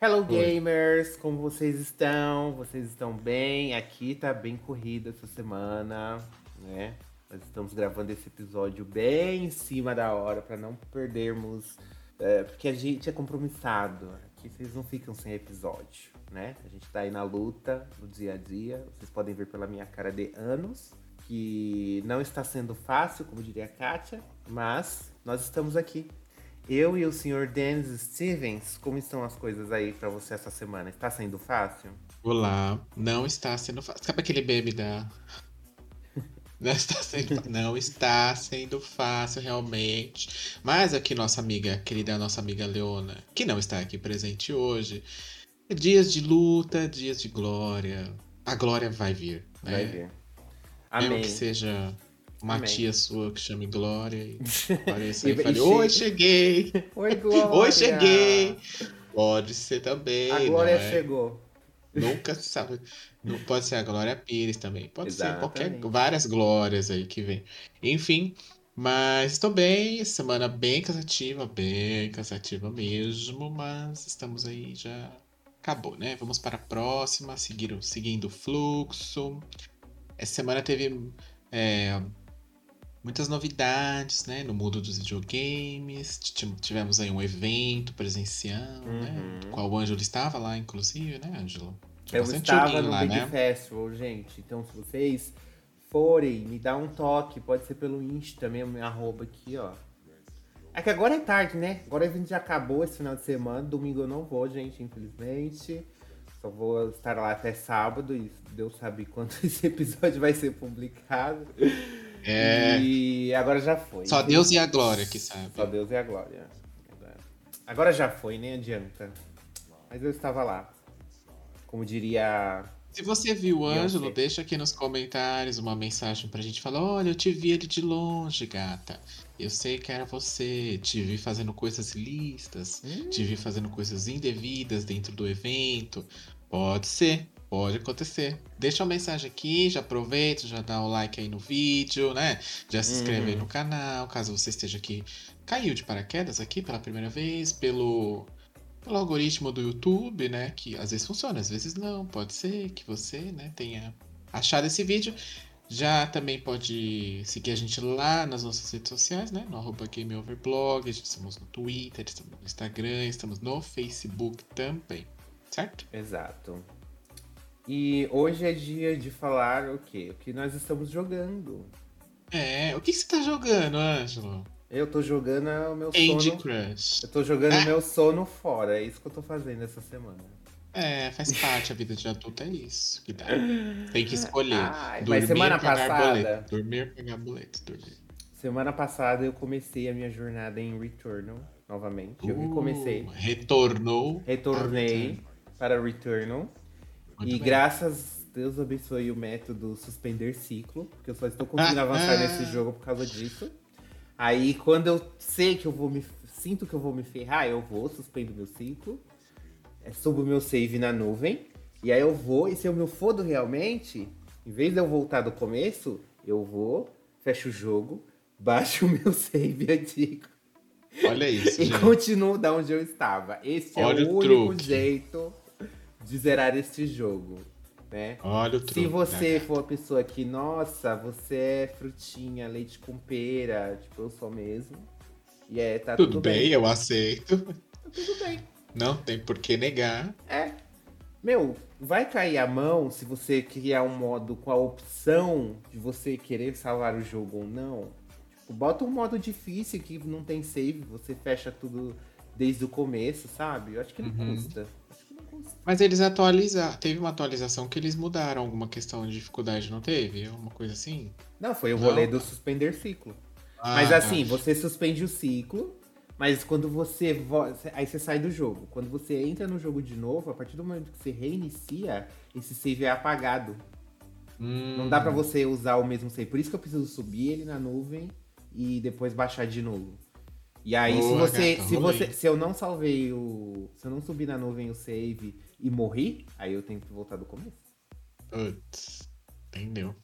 Hello gamers, como vocês estão? Vocês estão bem? Aqui tá bem corrida essa semana, né? Nós estamos gravando esse episódio bem em cima da hora para não perdermos, é, porque a gente é compromissado. Aqui vocês não ficam sem episódio, né? A gente tá aí na luta, no dia a dia. Vocês podem ver pela minha cara de anos que não está sendo fácil, como diria a Kátia, mas nós estamos aqui eu e o senhor Dennis Stevens, como estão as coisas aí para você essa semana? Está sendo fácil? Olá, não está sendo fácil. Sabe aquele bebê da. Não está, sendo, não está sendo fácil realmente. Mas aqui nossa amiga, querida nossa amiga Leona, que não está aqui presente hoje. Dias de luta, dias de glória. A glória vai vir. Né? Vai vir. Amém. Mesmo que seja uma Amém. tia sua que chame Glória e apareça e, e fale: Oi, cheguei! Oi, Glória! Oi, cheguei! Pode ser também. A Glória é? chegou. Nunca sabe. Não pode ser a Glória Pires também. Pode Exatamente. ser qualquer. Várias glórias aí que vem. Enfim. Mas estou bem, semana bem cansativa, bem cansativa mesmo, mas estamos aí já. Acabou, né? Vamos para a próxima, seguir, seguindo o fluxo. Essa semana teve é, muitas novidades, né, no mundo dos videogames. Tivemos aí um evento presencial, né, uhum. né, qual o Ângelo estava lá, inclusive, né, Ângelo? Eu estava no lá, Big né? Festival, gente. Então, se vocês forem, me dá um toque. Pode ser pelo Insta mesmo, minha arroba aqui, ó. É que agora é tarde, né? Agora o evento já acabou esse final de semana. Domingo eu não vou, gente, infelizmente. Só vou estar lá até sábado e Deus sabe quando esse episódio vai ser publicado. É. E agora já foi. Só Deus e a glória que sabe. Só Deus e a glória. Agora já foi, nem adianta. Mas eu estava lá. Como diria. Se você viu o Ângelo, deixa aqui nos comentários uma mensagem pra gente falar: olha, eu te vi ele de longe, gata. Eu sei que era você. Te vi fazendo coisas listas, hum. te vi fazendo coisas indevidas dentro do evento. Pode ser. Pode acontecer. Deixa uma mensagem aqui, já aproveita, já dá o like aí no vídeo, né? Já se inscreve uhum. aí no canal, caso você esteja aqui. Caiu de paraquedas aqui pela primeira vez, pelo, pelo algoritmo do YouTube, né? Que às vezes funciona, às vezes não. Pode ser que você, né, tenha achado esse vídeo. Já também pode seguir a gente lá nas nossas redes sociais, né? No arroba GameOverblog, estamos no Twitter, estamos no Instagram, estamos no Facebook também, certo? Exato. E hoje é dia de falar o quê? O que nós estamos jogando. É, o que você tá jogando, Ângelo? Eu tô jogando o meu Age sono. Crush. Eu tô jogando o meu sono fora. É isso que eu tô fazendo essa semana. É, faz parte, a vida de adulto é isso que dá. Tem que escolher. Ai, dormir, mas semana passada. Boleto. Dormir, pegar boleto, dormir. Semana passada eu comecei a minha jornada em Returnal novamente. Eu uh, recomecei. Retornou. Retornei para Returnal. Muito e bem. graças Deus abençoe o método suspender ciclo, porque eu só estou conseguindo avançar nesse jogo por causa disso. Aí quando eu sei que eu vou me. Sinto que eu vou me ferrar, eu vou, suspendo meu ciclo, é, subo meu save na nuvem, e aí eu vou, e se eu me fodo realmente, em vez de eu voltar do começo, eu vou, fecho o jogo, baixo o meu save antigo. Olha isso. e gente. continuo da onde eu estava. Esse Olha é o, o único truque. jeito de zerar este jogo. Né? Olha o truque, Se você né? for a pessoa que, nossa, você é frutinha, leite com pera, tipo, eu sou mesmo. E é, tá tudo, tudo bem. bem. eu aceito. Tá tudo bem. Não tem por que negar. É. Meu, vai cair a mão se você criar um modo com a opção de você querer salvar o jogo ou não. Tipo, bota um modo difícil que não tem save, você fecha tudo desde o começo, sabe? Eu acho que não uhum. custa. Mas eles atualizaram. Teve uma atualização que eles mudaram alguma questão de dificuldade, não teve? Uma coisa assim? Não, foi o rolê do suspender ciclo. Ah, mas assim, tá. você suspende o ciclo, mas quando você. Aí você sai do jogo. Quando você entra no jogo de novo, a partir do momento que você reinicia, esse save é apagado. Hum. Não dá para você usar o mesmo save. Por isso que eu preciso subir ele na nuvem e depois baixar de novo. E aí, se você. Gata, se você. Se eu não salvei o. Se eu não subir na nuvem o save e morri, aí eu tenho que voltar do começo. Putz, entendeu.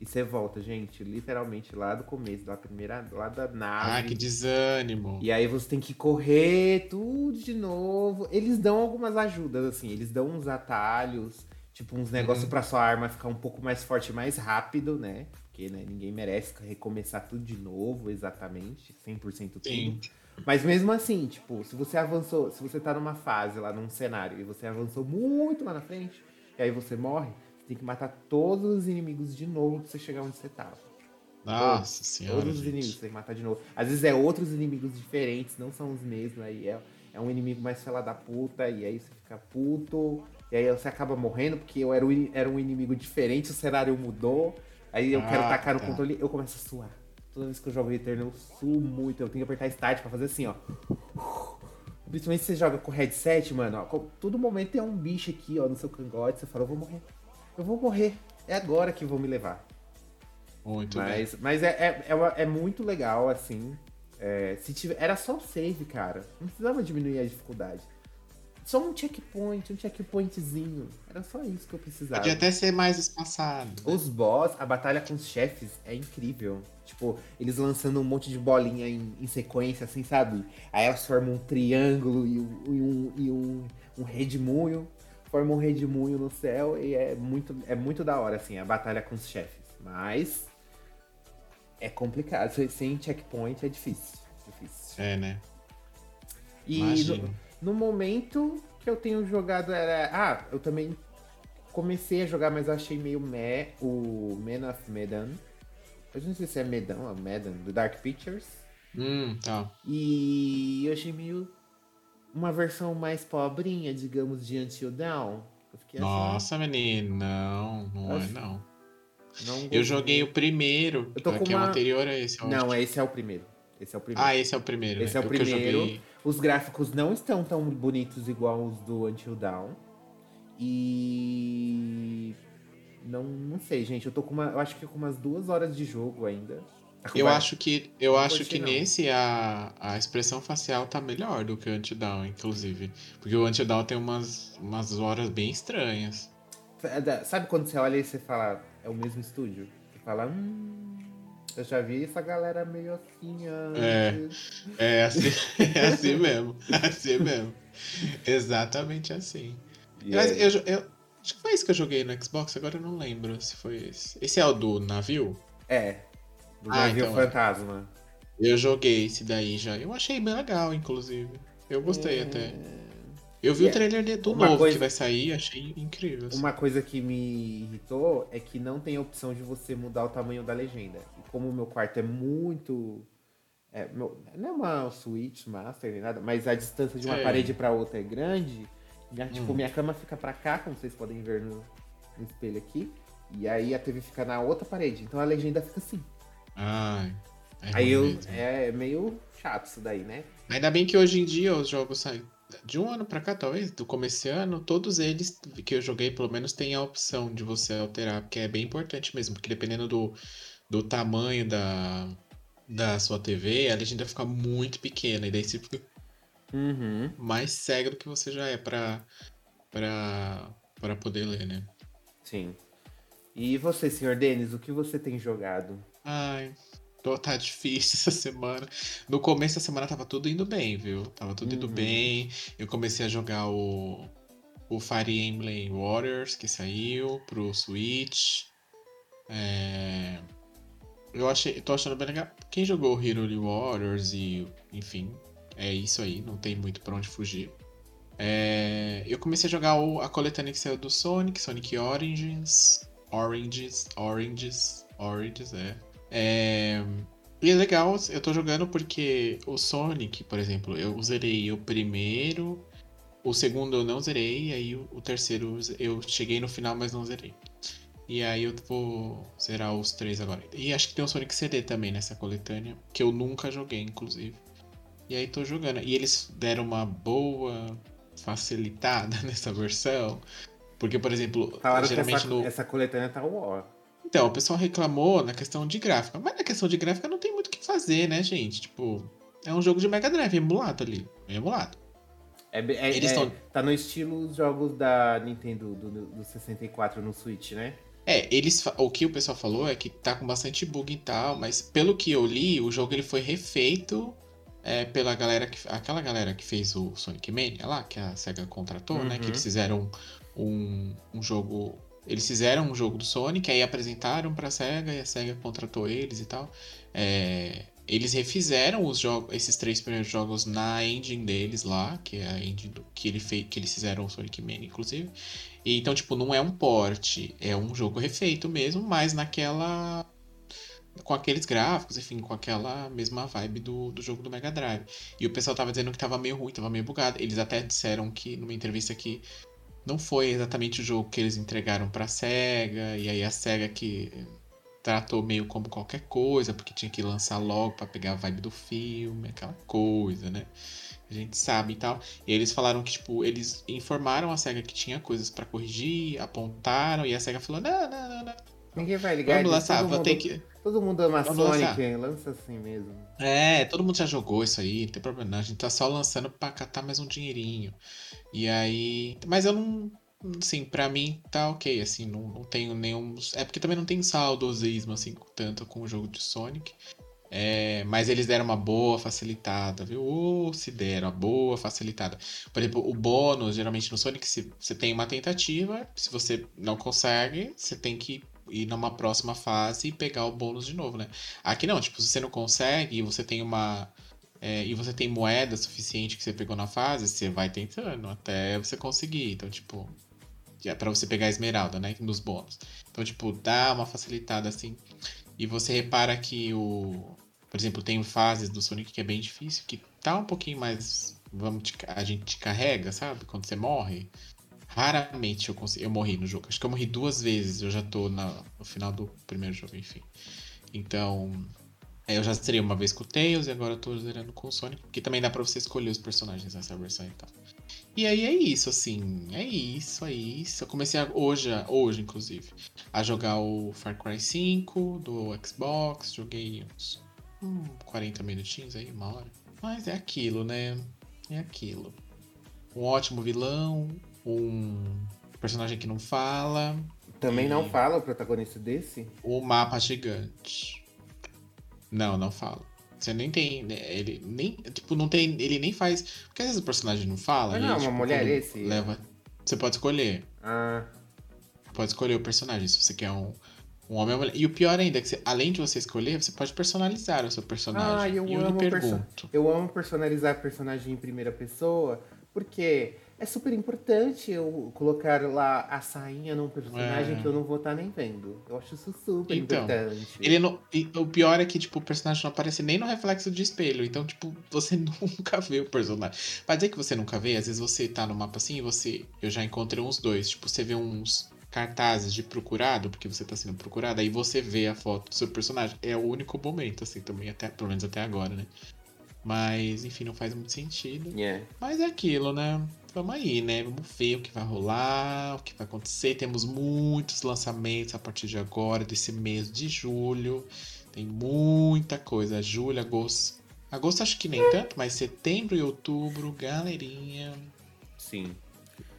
E você volta, gente, literalmente lá do começo, da primeira, lá da nave. Ah, que desânimo. E aí você tem que correr tudo de novo. Eles dão algumas ajudas, assim, eles dão uns atalhos, tipo uns negócios uhum. pra sua arma ficar um pouco mais forte mais rápido, né? Porque né, ninguém merece recomeçar tudo de novo, exatamente, 100% tudo. Sim. Mas mesmo assim, tipo, se você avançou, se você tá numa fase lá, num cenário, e você avançou muito lá na frente, e aí você morre, tem que matar todos os inimigos de novo pra você chegar onde você tava. Nossa todos, senhora. Todos os inimigos você tem que matar de novo. Às vezes é outros inimigos diferentes, não são os mesmos. Aí é, é um inimigo mais fela da puta, e aí você fica puto. E aí você acaba morrendo, porque eu era, era um inimigo diferente, o cenário mudou. Aí eu ah, quero tacar no tá. controle, eu começo a suar. Toda vez que eu jogo Eterno, eu suo muito. Eu tenho que apertar Start pra fazer assim, ó. Principalmente se você joga com headset, mano, ó. Todo momento tem um bicho aqui, ó, no seu cangote. Você fala, eu vou morrer eu vou morrer. É agora que vão me levar. Muito mas, bem. Mas é, é, é, é muito legal, assim. É, se tiver, era só o save, cara. Não precisava diminuir a dificuldade. Só um checkpoint, um checkpointzinho. Era só isso que eu precisava. Podia até ser mais espaçado. Né? Os boss, a batalha com os chefes é incrível. Tipo, eles lançando um monte de bolinha em, em sequência, assim, sabe? Aí elas formam um triângulo e um, e um, e um, um redemoinho forma um redemoinho no céu e é muito, é muito da hora, assim, a batalha com os chefes. Mas é complicado. Sem checkpoint é difícil. difícil. É, né? E no, no, momento que eu tenho jogado era. Ah, eu também comecei a jogar, mas achei meio meh o Man of Medan. Eu não sei se é Medan ou Medan, do Dark Pictures. Hum, tá. E eu achei meio uma versão mais pobrinha, digamos, de Until Dawn. Assim, Nossa, assim, menino, não, não é não. não eu joguei o primeiro, eu tô que uma... é o anterior a esse. Não, esse é o primeiro. Esse é o primeiro. Ah, esse é o primeiro. Esse né? é o, o primeiro. Os gráficos não estão tão bonitos igual os do Until Dawn. E não, não sei, gente. Eu tô com uma. Eu acho que com umas duas horas de jogo ainda. Eu Vai. acho que, eu acho que nesse a, a expressão facial tá melhor do que o Antidown, inclusive. Porque o Antidown tem umas, umas horas bem estranhas. É, sabe quando você olha e você fala, é o mesmo estúdio? Você fala, hum, eu já vi essa galera meio assim antes. É, é assim, é assim mesmo. É assim mesmo. Exatamente assim. Mas eu, eu, acho que foi isso que eu joguei no Xbox, agora eu não lembro se foi esse. Esse é o do navio? É, do ah, então, é. Fantasma. Eu joguei esse daí já. Eu achei bem legal, inclusive. Eu gostei é... até. Eu vi o trailer do novo coisa... que vai sair, achei incrível. Assim. Uma coisa que me irritou é que não tem a opção de você mudar o tamanho da legenda. E como o meu quarto é muito. É, meu... não é uma Switch Master nem nada, mas a distância de uma é. parede para outra é grande. Minha, tipo, hum. Tipo, minha cama fica para cá, como vocês podem ver no, no espelho aqui. E aí a TV fica na outra parede. Então a legenda fica assim. Ai. É Aí eu, é meio chato isso daí, né? Ainda bem que hoje em dia os jogos saem de um ano pra cá, talvez, do começo ano, todos eles que eu joguei, pelo menos, tem a opção de você alterar, porque é bem importante mesmo, porque dependendo do, do tamanho da, da sua TV, a legenda fica muito pequena, e daí você fica uhum. mais cego do que você já é pra, pra poder ler, né? Sim. E você, senhor Denis, o que você tem jogado? Ai, tô, tá difícil essa semana. No começo da semana tava tudo indo bem, viu? Tava tudo uhum. indo bem. Eu comecei a jogar o, o Fire Emblem Warriors, que saiu pro Switch. É... Eu achei, tô achando bem legal. Quem jogou o Hero Warriors e, enfim, é isso aí, não tem muito pra onde fugir. É... Eu comecei a jogar o, a coletânea que saiu do Sonic, Sonic Origins. Oranges, Oranges, Oranges, é. É... E é legal, eu tô jogando porque o Sonic, por exemplo, eu zerei o primeiro, o segundo eu não zerei, aí o terceiro eu cheguei no final, mas não zerei. E aí eu vou zerar os três agora. E acho que tem o Sonic CD também nessa coletânea, que eu nunca joguei, inclusive. E aí tô jogando. E eles deram uma boa facilitada nessa versão. Porque, por exemplo, Falaram geralmente essa, no. Essa coletânea tá war. Então, o pessoal reclamou na questão de gráfica. Mas na questão de gráfica não tem muito o que fazer, né, gente? Tipo, é um jogo de Mega Drive, emulado ali. É emulado. É, é, Eles é, tão... Tá no estilo os jogos da Nintendo do, do 64 no Switch, né? É, eles, o que o pessoal falou é que tá com bastante bug e tal, mas pelo que eu li, o jogo ele foi refeito é, pela galera que. Aquela galera que fez o Sonic Mania lá, que a SEGA contratou, uhum. né? Que eles uhum. fizeram um, um jogo. Eles fizeram um jogo do Sonic, aí apresentaram pra SEGA e a SEGA contratou eles e tal. É, eles refizeram os jogos, esses três primeiros jogos na engine deles lá, que é a engine do, que, ele que eles fizeram o Sonic Mania, inclusive. E, então, tipo, não é um port, é um jogo refeito mesmo, mas naquela com aqueles gráficos, enfim, com aquela mesma vibe do, do jogo do Mega Drive. E o pessoal tava dizendo que tava meio ruim, tava meio bugado. Eles até disseram que, numa entrevista que não foi exatamente o jogo que eles entregaram pra SEGA, e aí a SEGA que tratou meio como qualquer coisa, porque tinha que lançar logo para pegar a vibe do filme, aquela coisa, né? A gente sabe e tal. E eles falaram que, tipo, eles informaram a SEGA que tinha coisas para corrigir, apontaram, e a SEGA falou: não, não, não, não. Ninguém vai ligar. Vamos lançar, vou ter que. Todo mundo ama Vamos Sonic, lançar. lança assim mesmo. É, todo mundo já jogou isso aí, não tem problema não. A gente tá só lançando pra catar mais um dinheirinho. E aí. Mas eu não. Assim, pra mim tá ok, assim, não, não tenho nenhum. É porque também não tem saudosismo, assim, tanto com o jogo de Sonic. É, mas eles deram uma boa facilitada, viu? Ou se deram uma boa facilitada. Por exemplo, o bônus, geralmente no Sonic, se você tem uma tentativa, se você não consegue, você tem que ir numa próxima fase e pegar o bônus de novo, né? Aqui não, tipo, se você não consegue e você tem uma. É, e você tem moeda suficiente que você pegou na fase, você vai tentando até você conseguir. Então, tipo. É pra você pegar a esmeralda, né? Nos bônus. Então, tipo, dá uma facilitada assim. E você repara que o. Por exemplo, tem fases do Sonic que é bem difícil, que tá um pouquinho mais. Vamos, a gente te carrega, sabe? Quando você morre. Raramente eu, consegui, eu morri no jogo. Acho que eu morri duas vezes. Eu já tô na, no final do primeiro jogo, enfim. Então. É, eu já zerei uma vez com o Tails e agora eu tô zerando com o Sonic. Que também dá pra você escolher os personagens nessa versão e tal. E aí é isso, assim. É isso, é isso. Eu comecei a, hoje, hoje, inclusive, a jogar o Far Cry 5 do Xbox. Joguei uns hum, 40 minutinhos aí, uma hora. Mas é aquilo, né? É aquilo. Um ótimo vilão, um personagem que não fala. Também não fala o protagonista desse? O mapa gigante. Não, não fala. Você nem tem. Né, ele nem. Tipo, não tem. Ele nem faz. Porque às vezes o personagem não fala. Mas não, tipo, uma mulher esse. Leva. Você pode escolher. Ah. Pode escolher o personagem, se você quer um. Um homem ou mulher. E o pior ainda é que você, além de você escolher, você pode personalizar o seu personagem. Ah, eu e amo eu pergunto. Eu amo personalizar personagem em primeira pessoa, porque é super importante eu colocar lá a sainha num personagem é. que eu não vou estar tá nem vendo. Eu acho isso super então, importante. Ele não, o pior é que, tipo, o personagem não aparece nem no reflexo de espelho. Então, tipo, você nunca vê o personagem. Pra dizer que você nunca vê, às vezes você tá no mapa assim e você. Eu já encontrei uns dois. Tipo, você vê uns cartazes de procurado, porque você tá sendo procurado, aí você vê a foto do seu personagem. É o único momento, assim, também, até, pelo menos até agora, né? Mas, enfim, não faz muito sentido. Yeah. Mas é aquilo, né? Vamos aí, né? Vamos ver o que vai rolar, o que vai acontecer. Temos muitos lançamentos a partir de agora, desse mês de julho. Tem muita coisa. Julho, agosto. Agosto acho que nem tanto, mas setembro e outubro, galerinha. Sim.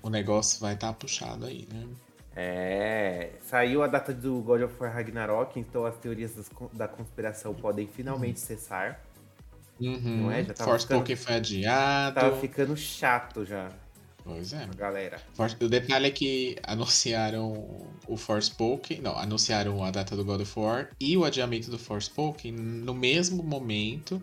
O negócio vai estar tá puxado aí, né? É, saiu a data do God of War Ragnarok, então as teorias da conspiração podem finalmente uhum. cessar. Uhum. Não é? Já tava Force ficando, Pokémon foi adiado. Tava ficando chato já. Pois é. galera. O detalhe é que anunciaram o Force Pokémon. Não, anunciaram a data do God of War e o adiamento do Force Pokémon no mesmo momento.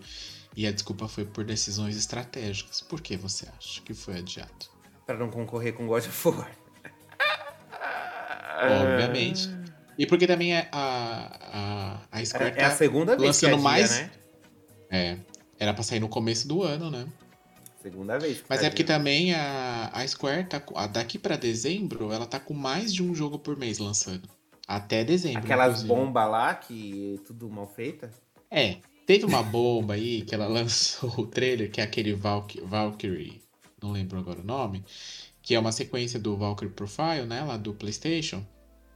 E a desculpa foi por decisões estratégicas. Por que você acha que foi adiado? Para não concorrer com God of War. Obviamente. E porque também a, a, a Square é, é a segunda vez lançando que mais. né? É. Era pra sair no começo do ano, né? Segunda vez. Mas é porque também a, a Square tá a, daqui para dezembro, ela tá com mais de um jogo por mês lançando. Até dezembro. Aquelas bombas lá que tudo mal feita? É. Teve uma bomba aí que ela lançou o trailer, que é aquele Valk Valkyrie, não lembro agora o nome, que é uma sequência do Valkyrie Profile, né, lá do PlayStation,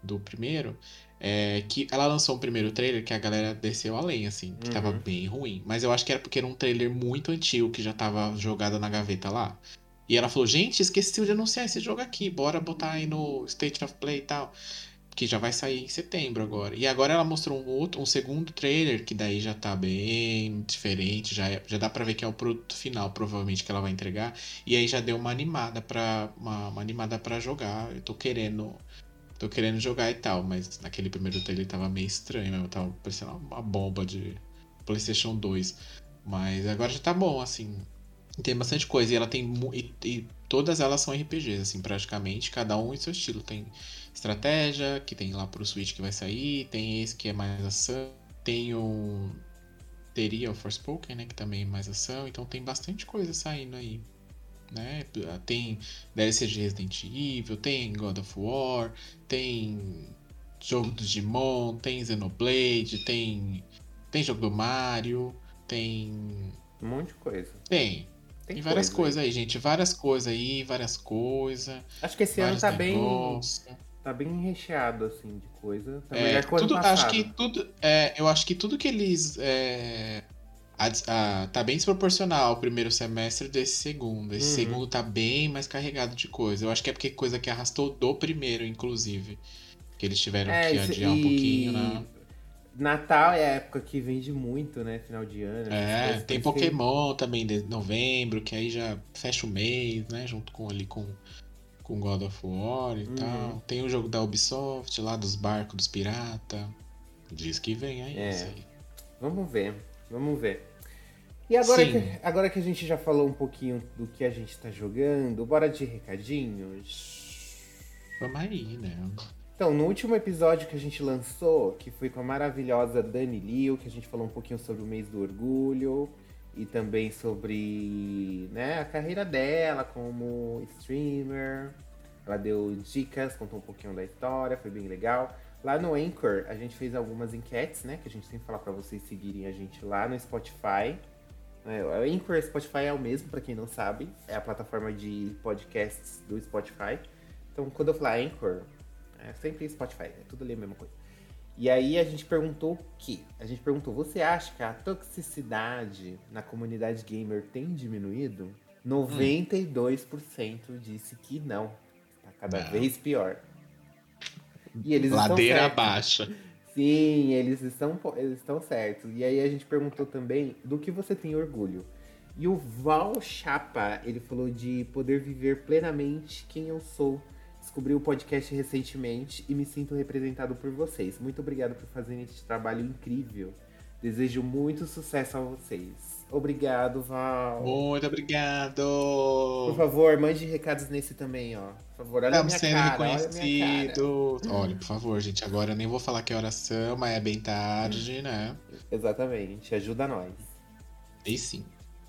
do primeiro. É, que ela lançou um primeiro trailer que a galera desceu além, assim, que uhum. tava bem ruim. Mas eu acho que era porque era um trailer muito antigo que já tava jogado na gaveta lá. E ela falou, gente, esqueci de anunciar esse jogo aqui, bora botar aí no State of Play e tal. que já vai sair em setembro agora. E agora ela mostrou um outro, um segundo trailer que daí já tá bem diferente, já, é, já dá para ver que é o produto final, provavelmente que ela vai entregar. E aí já deu uma animada para uma, uma, animada para jogar. Eu tô querendo tô querendo jogar e tal, mas naquele primeiro trailer tava meio estranho, mesmo, tava parecendo uma bomba de PlayStation 2. Mas agora já tá bom, assim. Tem bastante coisa e ela tem e, e todas elas são RPGs, assim, praticamente, cada um em seu estilo. Tem estratégia, que tem lá pro Switch que vai sair, tem esse que é mais ação, tem o. Teria o Forspoken, né? Que também é mais ação, então tem bastante coisa saindo aí. Né? Tem DLC de Resident Evil, tem God of War, tem jogo do Digimon, tem Xenoblade, tem. Tem jogo do Mario, tem. Um monte de coisa. Tem. Tem, tem várias coisas aí. aí, gente. Várias coisas aí, várias coisas. Acho que esse ano tá negócios. bem tá bem recheado, assim, de coisa. Tá é, tudo, acho que tudo, é, eu acho que tudo que eles. É, a, a, tá bem desproporcional o primeiro semestre desse segundo. Esse uhum. segundo tá bem mais carregado de coisa. Eu acho que é porque coisa que arrastou do primeiro, inclusive. Que eles tiveram é, que adiar e... um pouquinho, né? Natal é a época que vende muito, né? Final de ano. É, tem Pokémon também de novembro, que aí já fecha o mês, né? Junto com ali com com God of War e uhum. tal. Tem o jogo da Ubisoft lá dos barcos dos pirata. Diz que vem aí. É. Vamos ver, vamos ver. E agora que, agora que a gente já falou um pouquinho do que a gente tá jogando, bora de recadinhos? Vamos aí, né? Então, no último episódio que a gente lançou, que foi com a maravilhosa Dani Liu, que a gente falou um pouquinho sobre o mês do orgulho, e também sobre né, a carreira dela como streamer. Ela deu dicas, contou um pouquinho da história, foi bem legal. Lá no Anchor, a gente fez algumas enquetes, né? Que a gente tem que falar para vocês seguirem a gente lá no Spotify. É, o Anchor Spotify é o mesmo, para quem não sabe. É a plataforma de podcasts do Spotify. Então, quando eu falar Anchor, é sempre Spotify. É tudo ali a mesma coisa. E aí a gente perguntou o quê? A gente perguntou, você acha que a toxicidade na comunidade gamer tem diminuído? 92% hum. disse que não. Tá cada não. vez pior. E eles Ladeira abaixo. Sim, eles estão, eles estão certos. E aí a gente perguntou também do que você tem orgulho. E o Val Chapa, ele falou de poder viver plenamente quem eu sou Descobri o podcast recentemente e me sinto representado por vocês. Muito obrigado por fazerem este trabalho incrível. Desejo muito sucesso a vocês. Obrigado, Val. Muito obrigado. Por favor, mande recados nesse também, ó. Favor, olha Estamos sendo cara, reconhecidos. Olha, olha, por favor, gente. Agora eu nem vou falar que é oração, mas é bem tarde, né? Exatamente. Ajuda nós. E sim.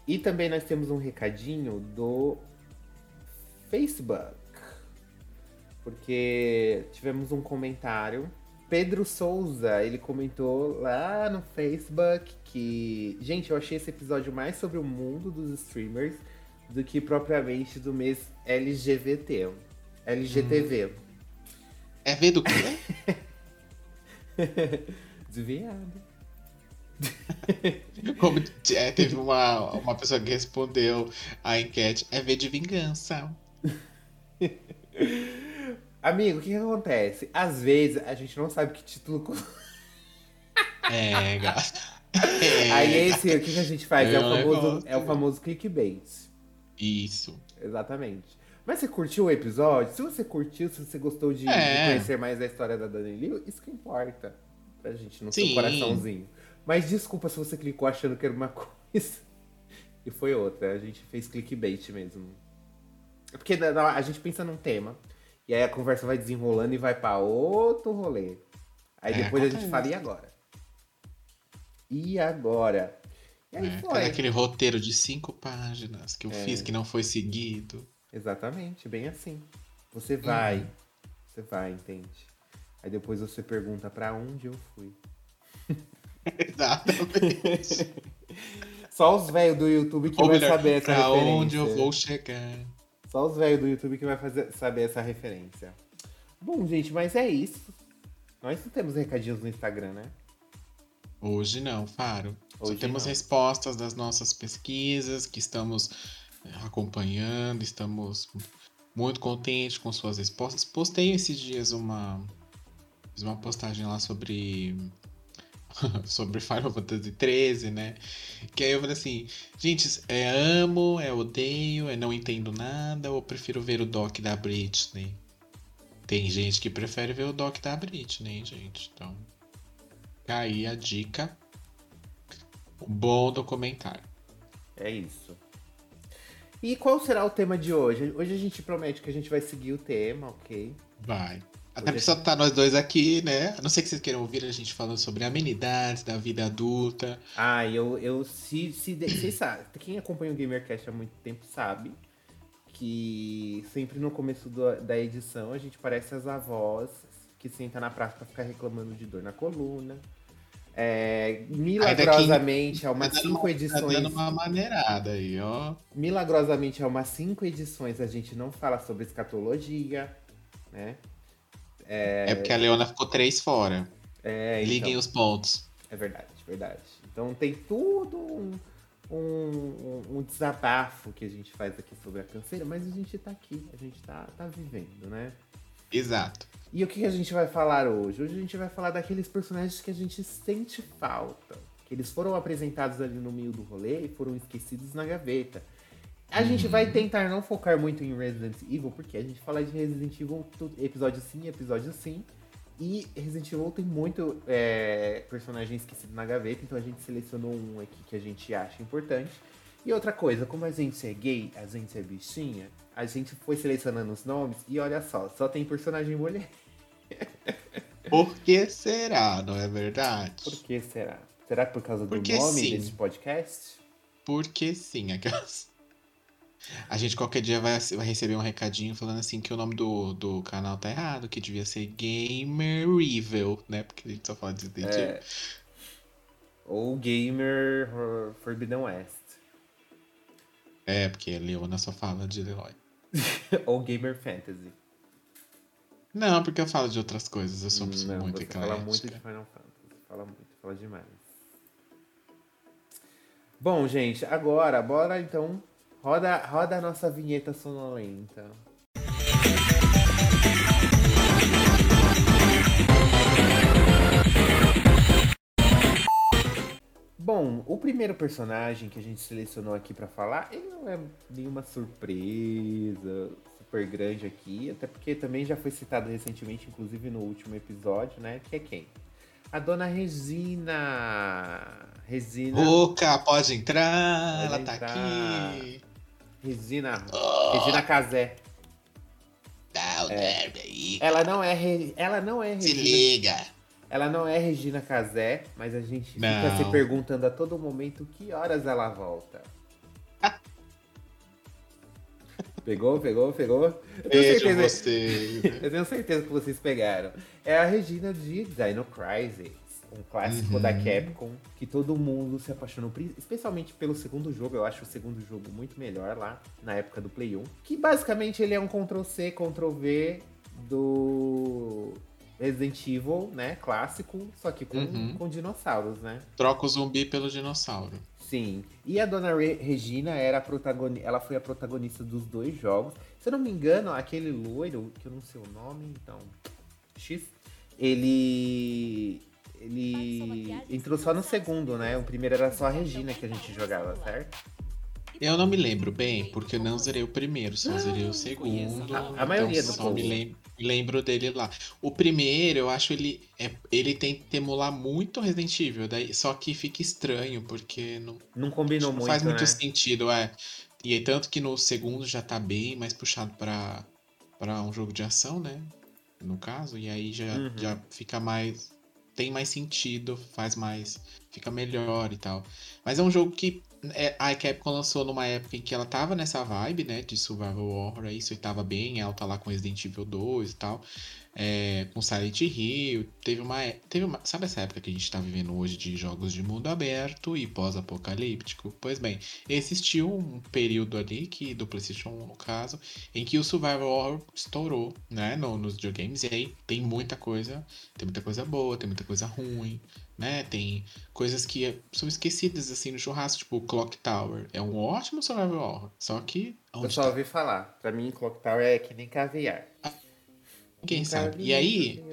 E também nós temos um recadinho do Facebook porque tivemos um comentário. Pedro Souza, ele comentou lá no Facebook que, gente, eu achei esse episódio mais sobre o mundo dos streamers do que propriamente do mês LGBT. LGTV. Hum. É ver do quê? Desviado. Como é, teve uma, uma pessoa que respondeu a enquete, é ver de vingança. Amigo, o que, que acontece? Às vezes a gente não sabe que título. é, gata. É, Aí esse, o que, que a gente faz? É, é, o famoso, é o famoso clickbait. Isso. Exatamente. Mas você curtiu o episódio? Se você curtiu, se você gostou de, é. de conhecer mais a história da Dani Liu, isso que importa. Pra gente no Sim. seu coraçãozinho. Mas desculpa se você clicou achando que era uma coisa e foi outra. A gente fez clickbait mesmo. É porque a gente pensa num tema. E aí a conversa vai desenrolando e vai para outro rolê. Aí é, depois a gente fala, e agora? E agora? E aí é, foi. aquele roteiro de cinco páginas que eu é. fiz que não foi seguido. Exatamente, bem assim. Você vai, uhum. você vai, entende? Aí depois você pergunta para onde eu fui. Exatamente. Só os velhos do YouTube que Ou vão melhor, saber essa pra referência. onde eu vou chegar. Só os velhos do YouTube que vai fazer, saber essa referência. Bom, gente, mas é isso. Nós não temos recadinhos no Instagram, né? Hoje não, Faro. Hoje Só temos não. respostas das nossas pesquisas que estamos acompanhando, estamos muito contentes com suas respostas. Postei esses dias uma, fiz uma postagem lá sobre sobre Final Fantasy XIII, né? Que aí eu falei assim, gente, é amo, é odeio, é não entendo nada, ou prefiro ver o doc da Britney? Tem gente que prefere ver o doc da Britney, gente. Então, tá aí a dica. Um bom documentário. É isso. E qual será o tema de hoje? Hoje a gente promete que a gente vai seguir o tema, ok? Vai. Até porque só tá nós dois aqui, né? A não sei que vocês queiram ouvir a gente falando sobre amenidades da vida adulta. Ah, eu, eu se, se vocês sabem, quem acompanha o GamerCast há muito tempo sabe que sempre no começo do, da edição a gente parece as avós que sentam na praça pra ficar reclamando de dor na coluna. É, milagrosamente, há umas cinco edições. Tá dando uma maneirada aí, ó. Milagrosamente, há umas cinco edições a gente não fala sobre escatologia, né? É, é porque a Leona ficou três fora. É, então, Liguem os pontos. É verdade, verdade. Então tem tudo um, um, um, desabafo que a gente faz aqui sobre a canseira, mas a gente tá aqui, a gente tá, tá vivendo, né? Exato. E o que a gente vai falar hoje? Hoje a gente vai falar daqueles personagens que a gente sente falta. Que eles foram apresentados ali no meio do rolê e foram esquecidos na gaveta. A uhum. gente vai tentar não focar muito em Resident Evil, porque a gente fala de Resident Evil episódio sim, episódio sim. E Resident Evil tem muito é, personagem esquecido na gaveta, então a gente selecionou um aqui que a gente acha importante. E outra coisa, como a gente é gay, a gente é bichinha, a gente foi selecionando os nomes e olha só, só tem personagem mulher. Por que será, não é verdade? Por que será? Será por causa do Porque nome sim. desse podcast? Porque sim, aquelas. A gente qualquer dia vai, vai receber um recadinho falando assim que o nome do, do canal tá errado, que devia ser Gamer Evil, né? Porque a gente só fala de Resident é... Ou Gamer Forbidden West. É, porque a Leona só fala de Leroy. Ou Gamer Fantasy. Não, porque eu falo de outras coisas, eu sou Não, muito você eclética. fala muito de Final Fantasy, fala muito, fala demais. Bom, gente, agora, bora então Roda, roda a nossa vinheta sonolenta. Bom, o primeiro personagem que a gente selecionou aqui para falar, ele não é nenhuma surpresa super grande aqui, até porque também já foi citado recentemente, inclusive no último episódio, né? Que é quem? A dona Regina. Regina. Oca, pode entrar, pode ela tá entrar. tá aqui. Regina. Oh. Regina Casé. Dá o é. aí. Ela não é, ela não é Regina. Se liga. Ela não é Regina Casé, mas a gente não. fica se perguntando a todo momento que horas ela volta. Pegou, pegou, pegou? Eu tenho, certeza, eu tenho certeza que vocês pegaram. É a Regina de Dino Crisis um clássico uhum. da Capcom, que todo mundo se apaixonou, especialmente pelo segundo jogo. Eu acho o segundo jogo muito melhor lá, na época do Play 1. Que basicamente ele é um Ctrl-C, Ctrl-V do Resident Evil, né? Clássico, só que com, uhum. com dinossauros, né? Troca o zumbi pelo dinossauro. Sim. E a dona Re Regina era a protagonista. Ela foi a protagonista dos dois jogos. Se eu não me engano, aquele loiro, que eu não sei o nome, então. X. Ele ele entrou só no segundo, né? O primeiro era só a Regina que a gente jogava, certo? Eu não me lembro bem, porque eu não zerei o primeiro, só zerei o segundo. A, a maioria então, do só me lembro, lembro, dele lá. O primeiro, eu acho ele é, ele tenta emular muito Resident Evil, daí, só que fica estranho, porque não, não combinou não muito. faz muito né? sentido, é. E aí, tanto que no segundo já tá bem mais puxado para para um jogo de ação, né? No caso, e aí já, uhum. já fica mais tem mais sentido, faz mais. fica melhor e tal. Mas é um jogo que a Capcom lançou numa época em que ela tava nessa vibe, né, de survival horror, isso e tava bem alta lá com Resident Evil 2 e tal é, com Silent Hill. Teve uma, teve uma. Sabe essa época que a gente está vivendo hoje de jogos de mundo aberto e pós-apocalíptico? Pois bem, existiu um período ali, que do PlayStation 1 no caso, em que o Survival Horror estourou, né? No, nos videogames. E aí tem muita coisa. Tem muita coisa boa, tem muita coisa ruim. Né? Tem coisas que são esquecidas assim no churrasco, tipo Clock Tower. É um ótimo survival horror. Só que. Eu só tá? ouvi falar. Pra mim, Clock Tower é que nem caviar. Quem sabe? E aí,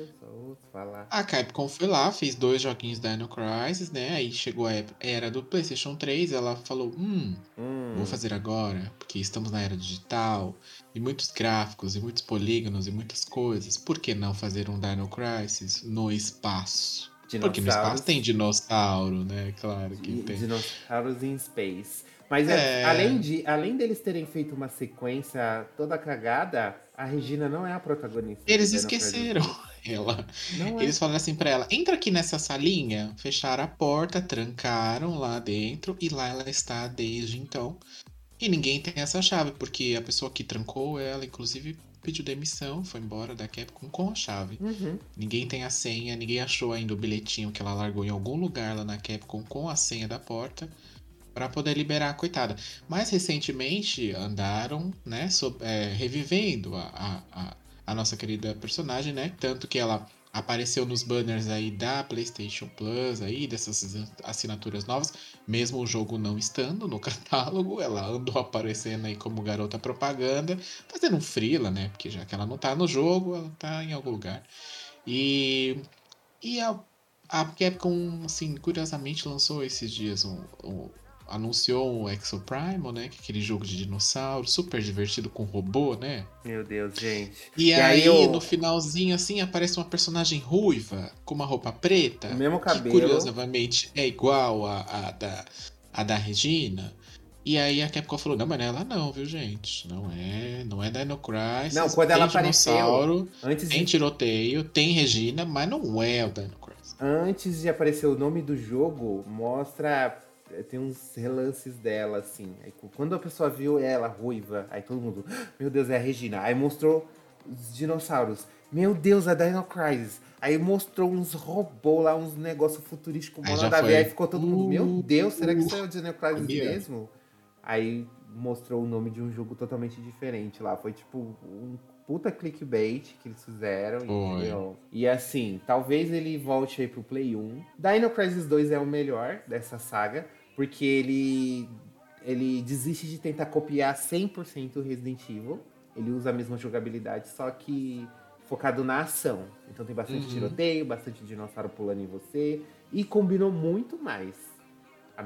a Capcom foi lá, fez dois joguinhos Dino Crisis, né? Aí chegou a era do PlayStation 3, ela falou: hum, hum, vou fazer agora, porque estamos na era digital, e muitos gráficos, e muitos polígonos, e muitas coisas. Por que não fazer um Dino Crisis no espaço? Porque no espaço tem dinossauro, né? Claro que tem. Dinossauros em space. Mas é. além, de, além deles terem feito uma sequência toda cagada, a Regina não é a protagonista. Eles esqueceram ela. Não Eles é. falaram assim pra ela: entra aqui nessa salinha. Fecharam a porta, trancaram lá dentro e lá ela está desde então. E ninguém tem essa chave, porque a pessoa que trancou ela, inclusive, pediu demissão, foi embora da Capcom com a chave. Uhum. Ninguém tem a senha, ninguém achou ainda o bilhetinho que ela largou em algum lugar lá na Capcom com a senha da porta para poder liberar a coitada. Mais recentemente andaram, né, é, revivendo a, a, a, nossa querida personagem, né? Tanto que ela apareceu nos banners aí da PlayStation Plus aí dessas assinaturas novas, mesmo o jogo não estando no catálogo, ela andou aparecendo aí como garota propaganda, fazendo um frila, né? Porque já que ela não tá no jogo, ela tá em algum lugar. E e a a Capcom, assim, curiosamente lançou esses dias um, um anunciou o Exo Primal, né? Que é aquele jogo de dinossauro, super divertido com robô, né? Meu Deus, gente. E, e aí, aí eu... no finalzinho, assim, aparece uma personagem ruiva, com uma roupa preta. O mesmo cabelo. Que, curiosamente, é igual a, a, da, a da Regina. E aí a Capcom falou, não, mas não é ela não, viu, gente? Não é, não é Dino Crisis. Não, quando ela apareceu... Antes tem de... tiroteio, tem Regina, mas não é o Dino Crisis. Antes de aparecer o nome do jogo, mostra tem uns relances dela, assim. Aí, quando a pessoa viu ela ruiva, aí todo mundo, ah, meu Deus, é a Regina. Aí mostrou os dinossauros. Meu Deus, a Dino Crisis. Aí mostrou uns robôs lá, uns negócios futurísticos. Aí, da aí ficou todo mundo, meu uh, Deus, será que isso é o Dino Crisis mesmo? Aí mostrou o nome de um jogo totalmente diferente lá. Foi tipo um puta clickbait que eles fizeram, entendeu? E assim, talvez ele volte aí pro Play 1. Dino Crisis 2 é o melhor dessa saga porque ele ele desiste de tentar copiar 100% Resident Evil. Ele usa a mesma jogabilidade, só que focado na ação. Então tem bastante uhum. tiroteio, bastante dinossauro pulando em você e combinou muito mais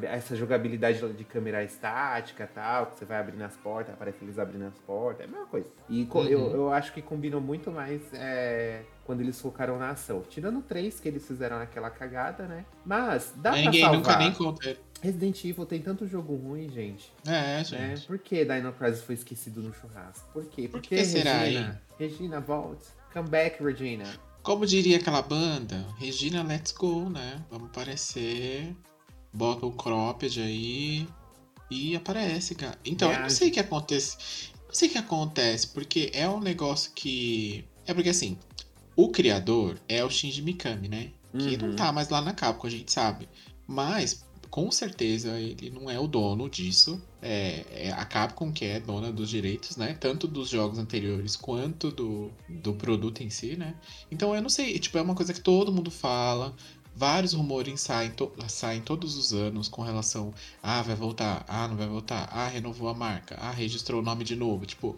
essa jogabilidade de câmera estática tal, que você vai abrindo as portas, aparece eles abrindo as portas, é a mesma coisa. E uhum. eu, eu acho que combinou muito mais é, quando eles focaram na ação. Tirando três que eles fizeram naquela cagada, né? Mas dá Ninguém pra salvar. nunca nem conta. Resident Evil tem tanto jogo ruim, gente. É, gente. É, por que Dino Crisis foi esquecido no churrasco? Por quê? Por que será, Regina, Regina, volte. Come back, Regina. Como diria aquela banda, Regina, let's go, né? Vamos aparecer bota o cropped aí e aparece, cara. Então, eu não sei o que acontece. Não sei o que acontece, porque é um negócio que. É porque assim, o criador é o Shinji Mikami, né? Que uhum. não tá mais lá na Capcom, a gente sabe. Mas, com certeza, ele não é o dono disso. É, é, a Capcom que é dona dos direitos, né? Tanto dos jogos anteriores quanto do, do produto em si, né? Então eu não sei, tipo, é uma coisa que todo mundo fala. Vários rumores saem, to saem todos os anos com relação ah, vai voltar, ah, não vai voltar, ah, renovou a marca, ah, registrou o nome de novo, tipo.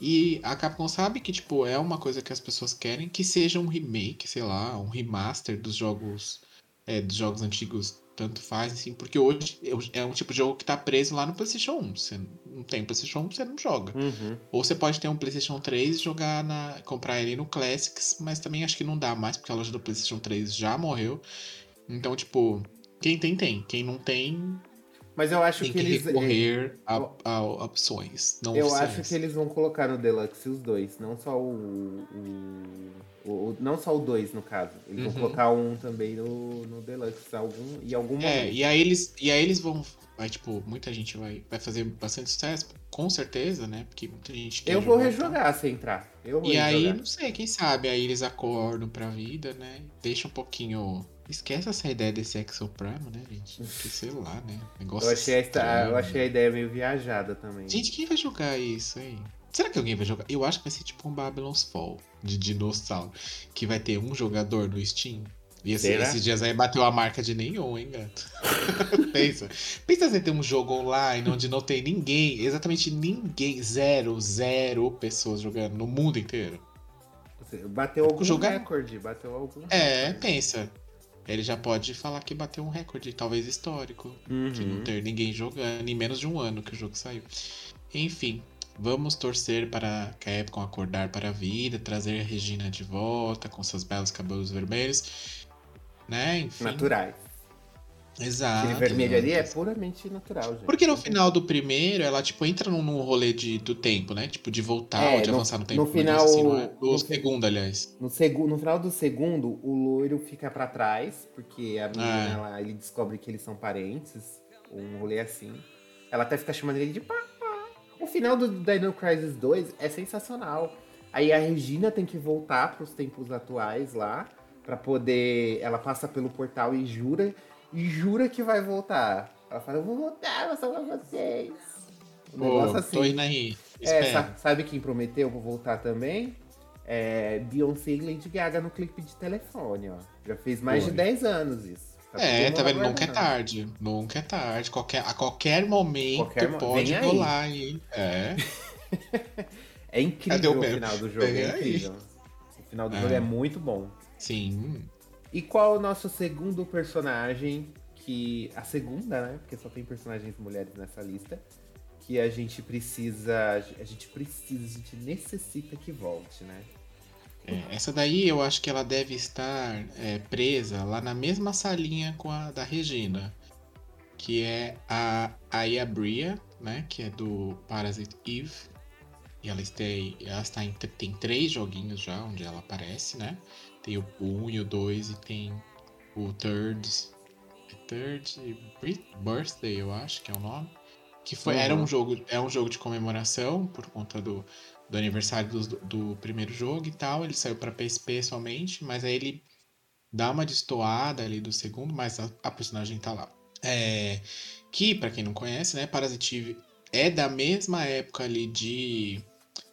E a Capcom sabe que, tipo, é uma coisa que as pessoas querem que seja um remake, sei lá, um remaster dos jogos, é, dos jogos antigos tanto faz, assim, porque hoje é um tipo de jogo que tá preso lá no PlayStation 1. Você não tem PlayStation 1, você não joga. Uhum. Ou você pode ter um PlayStation 3 e jogar na. comprar ele no Classics, mas também acho que não dá mais, porque a loja do PlayStation 3 já morreu. Então, tipo, quem tem, tem. Quem não tem. Mas eu acho tem que, que eles. recorrer a, a, opções. Não eu oficiais. acho que eles vão colocar no Deluxe os dois, não só o, o o, não só o 2, no caso. Eles uhum. vão colocar um também no, no Deluxe algum, e algum é, momento. E aí eles, e aí eles vão. Vai, tipo, muita gente vai, vai fazer bastante sucesso, com certeza, né? Porque muita gente Eu vou rejogar se entrar. Eu vou e rejogar. aí, não sei, quem sabe, aí eles acordam pra vida, né? Deixa um pouquinho. Esquece essa ideia desse Exo Prime, né, gente? Porque, sei lá, né? Negócio eu, achei esta, eu achei a ideia meio viajada também. Gente, quem vai jogar isso aí? Será que alguém vai jogar? Eu acho que vai ser tipo um Babylon's Fall de dinossauro. Que vai ter um jogador no Steam. E esse, esses dias aí bateu a marca de nenhum, hein, gato? Pensa. Pensa você ter um jogo online onde não tem ninguém, exatamente ninguém, zero, zero pessoas jogando no mundo inteiro. Bateu algum jogo é- recorde, bateu algum É, recorde. pensa. Ele já pode falar que bateu um recorde, talvez histórico, uhum. de não ter ninguém jogando em menos de um ano que o jogo saiu. Enfim, vamos torcer para que a Capcom acordar para a vida, trazer a Regina de volta com seus belos cabelos vermelhos, né? Enfim. Naturais. Exato. Aquele vermelho ali é puramente natural, gente. Porque no final do primeiro, ela, tipo, entra num, num rolê de, do tempo, né? Tipo, de voltar é, ou de no, avançar no tempo. No final... Assim, no, é? no, segundo, aliás. No, segu, no final do segundo, o loiro fica para trás, porque a menina, é. ela, ele descobre que eles são parentes, um rolê assim. Ela até fica chamando ele de papá. O final do Dino Crisis 2 é sensacional. Aí a Regina tem que voltar para os tempos atuais lá, para poder... Ela passa pelo portal e jura jura que vai voltar. Ela fala, eu vou voltar, vou salvar vocês. Um negócio assim. Tô indo aí. É, sabe quem prometeu? Vou voltar também? É, Beyoncé e Lady Gaga no clipe de telefone, ó. Já fez mais de 10 anos isso. Tá é, tá vendo? Nunca é tarde. Nunca é tarde. Qualquer, a qualquer momento qualquer mo pode rolar aí. É. é incrível o, o final do jogo. é incrível. Aí. O final do é. jogo é muito bom. Sim. E qual o nosso segundo personagem? Que. A segunda, né? Porque só tem personagens mulheres nessa lista. Que a gente precisa. A gente precisa, a gente necessita que volte, né? É, essa daí eu acho que ela deve estar é, presa lá na mesma salinha com a da Regina. Que é a Aya Bria, né? Que é do Parasite Eve. E ela, está, ela está em, tem três joguinhos já onde ela aparece, né? Tem o 1 e o 2 e tem o Third. É Third Birthday, eu acho que é o nome. Que foi, uhum. era um jogo, é um jogo de comemoração por conta do, do aniversário do, do primeiro jogo e tal. Ele saiu para PSP somente, mas aí ele dá uma destoada ali do segundo, mas a, a personagem tá lá. É, que, para quem não conhece, né, Parasitive é da mesma época ali de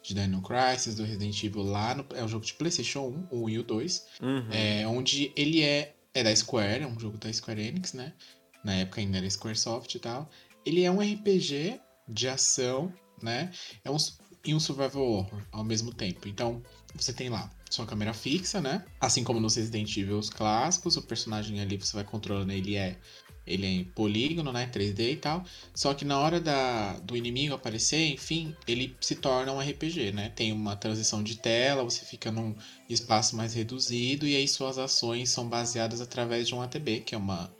de Dino Crisis, do Resident Evil lá no, é um jogo de PlayStation 1, o 1 e o 2, uhum. é, onde ele é é da Square, é um jogo da Square Enix, né? Na época ainda era Squaresoft e tal. Ele é um RPG de ação, né? É um e um survival horror ao mesmo tempo. Então, você tem lá sua câmera fixa, né? Assim como nos Resident Evil clássicos, o personagem ali você vai controlando, ele é ele é em polígono, né, 3D e tal. Só que na hora da, do inimigo aparecer, enfim, ele se torna um RPG, né? Tem uma transição de tela, você fica num espaço mais reduzido e aí suas ações são baseadas através de um ATB, que é uma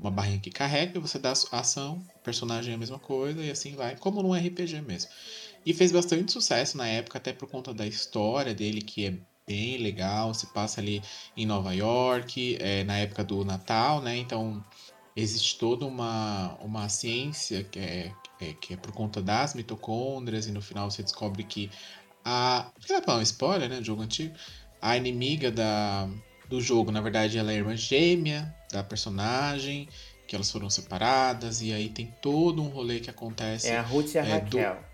uma barrinha que carrega, você dá a ação, personagem é a mesma coisa e assim vai, como num RPG mesmo. E fez bastante sucesso na época, até por conta da história dele, que é bem legal, se passa ali em Nova York, é, na época do Natal, né? Então existe toda uma, uma ciência que é, é, que é por conta das mitocôndrias, e no final você descobre que a. Dá pra um spoiler, né? Jogo antigo. A inimiga da, do jogo, na verdade, ela é irmã gêmea da personagem, que elas foram separadas, e aí tem todo um rolê que acontece. É a Ruth e a é, Raquel. Do...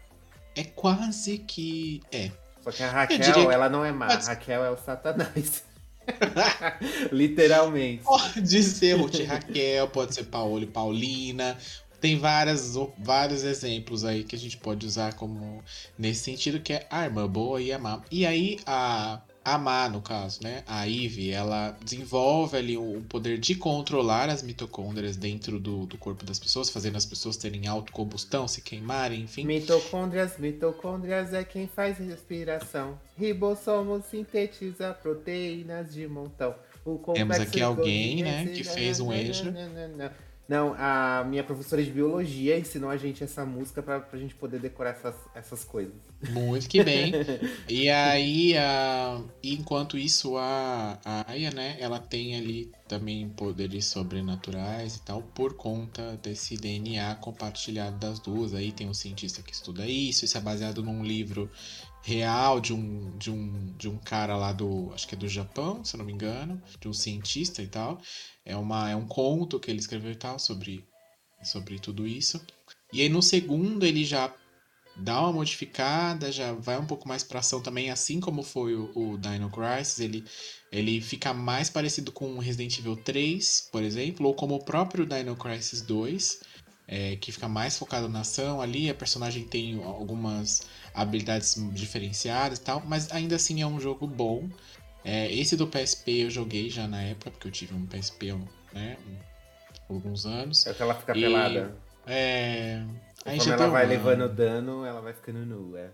É quase que. É. Só que a Raquel, ela não é má. A Raquel é o Satanás. Literalmente. Pode ser Ruth Raquel, pode ser Paulo e Paulina. Tem várias, vários exemplos aí que a gente pode usar como nesse sentido, que é a irmã boa e a má. E aí a a Má, no caso, né? A Eve, ela desenvolve ali o poder de controlar as mitocôndrias dentro do, do corpo das pessoas, fazendo as pessoas terem autocombustão, se queimarem, enfim. Mitocôndrias, mitocôndrias é quem faz respiração. Ribossomo sintetiza proteínas de montão. Temos aqui alguém, né, que fez um eixo. Não, a minha professora de biologia ensinou a gente essa música pra, pra gente poder decorar essas, essas coisas. Muito que bem. e aí, a, enquanto isso, a, a Aya, né, ela tem ali também poderes sobrenaturais e tal, por conta desse DNA compartilhado das duas. Aí tem um cientista que estuda isso, isso é baseado num livro real de um, de um, de um cara lá do, acho que é do Japão, se eu não me engano, de um cientista e tal. É, uma, é um conto que ele escreveu e tal sobre, sobre tudo isso. E aí no segundo ele já dá uma modificada, já vai um pouco mais pra ação também, assim como foi o, o Dino Crisis, ele, ele fica mais parecido com Resident Evil 3, por exemplo, ou como o próprio Dino Crisis 2, é, que fica mais focado na ação ali, a personagem tem algumas habilidades diferenciadas e tal, mas ainda assim é um jogo bom. É, esse do PSP eu joguei já na época, porque eu tive um PSP né, alguns anos. É que ela fica e, pelada. É. Aí Quando ela vai uma... levando dano, ela vai ficando nua.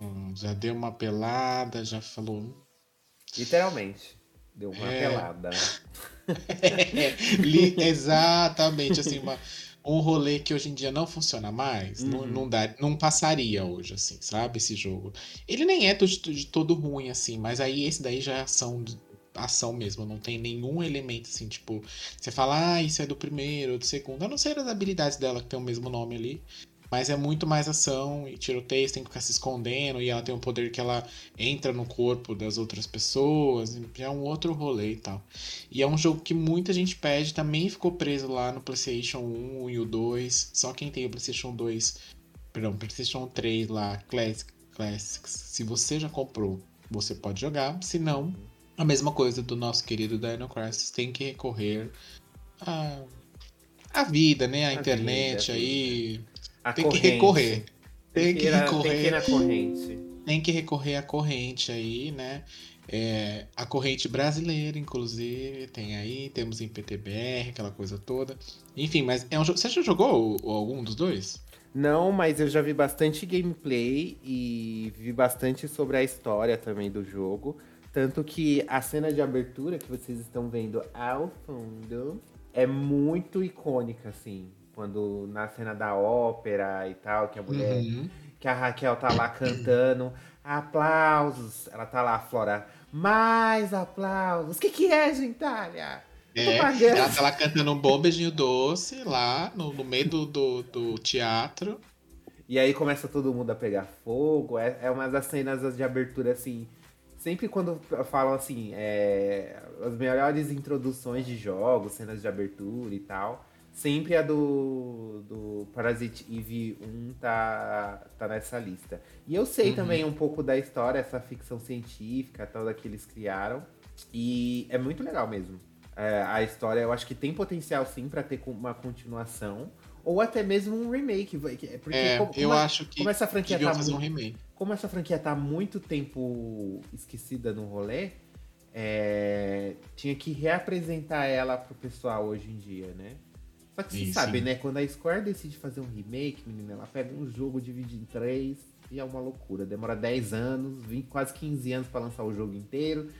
Hum, já deu uma pelada, já falou. Literalmente. Deu uma é... pelada. é, exatamente, assim, uma, um rolê que hoje em dia não funciona mais, uhum. não, não, dá, não passaria hoje, assim, sabe? Esse jogo. Ele nem é de, de todo ruim, assim, mas aí esse daí já é ação, ação mesmo, não tem nenhum elemento, assim, tipo, você fala, ah, isso é do primeiro, do segundo, a não ser as habilidades dela que tem o mesmo nome ali. Mas é muito mais ação e tiroteio, tem que ficar se escondendo e ela tem um poder que ela entra no corpo das outras pessoas, é um outro rolê e tal. E é um jogo que muita gente pede, também ficou preso lá no PlayStation 1 e o 2. Só quem tem o PlayStation 2, perdão, PlayStation 3 lá, Classic, Classics, se você já comprou, você pode jogar, se não, a mesma coisa do nosso querido Dino Crisis, tem que recorrer a a vida, né? A, a internet vida, a aí. A tem corrente. que recorrer. Tem, tem que, que recorrer. Tem que ir na corrente. Tem que recorrer à corrente aí, né? É, a corrente brasileira, inclusive, tem aí, temos em PTBR, aquela coisa toda. Enfim, mas é um jogo. Você já jogou algum dos dois? Não, mas eu já vi bastante gameplay e vi bastante sobre a história também do jogo. Tanto que a cena de abertura que vocês estão vendo ao fundo é muito icônica, assim. Quando na cena da ópera e tal, que a mulher. Uhum. Que a Raquel tá lá cantando. Aplausos. Ela tá lá, Flora. Mais aplausos. O que, que é, gentalha? É, ela tá lá cantando um bom beijinho doce lá no, no meio do, do, do, teatro. E aí começa todo mundo a pegar fogo. É, é uma das cenas de abertura, assim. Sempre quando falam assim, é, as melhores introduções de jogos, cenas de abertura e tal. Sempre a do, do Parasite Eve 1 tá, tá nessa lista. E eu sei uhum. também um pouco da história, essa ficção científica, toda que eles criaram. E é muito legal mesmo. É, a história eu acho que tem potencial sim para ter uma continuação. Ou até mesmo um remake. Porque é, como, eu como acho que como essa franquia tá fazer muito, um remake. Como essa franquia tá há muito tempo esquecida no rolê, é, tinha que reapresentar ela pro pessoal hoje em dia, né? Só que você sabe, né? Quando a Square decide fazer um remake, menina, ela pega um jogo, divide em três e é uma loucura. Demora 10 anos, 20, quase 15 anos para lançar o jogo inteiro.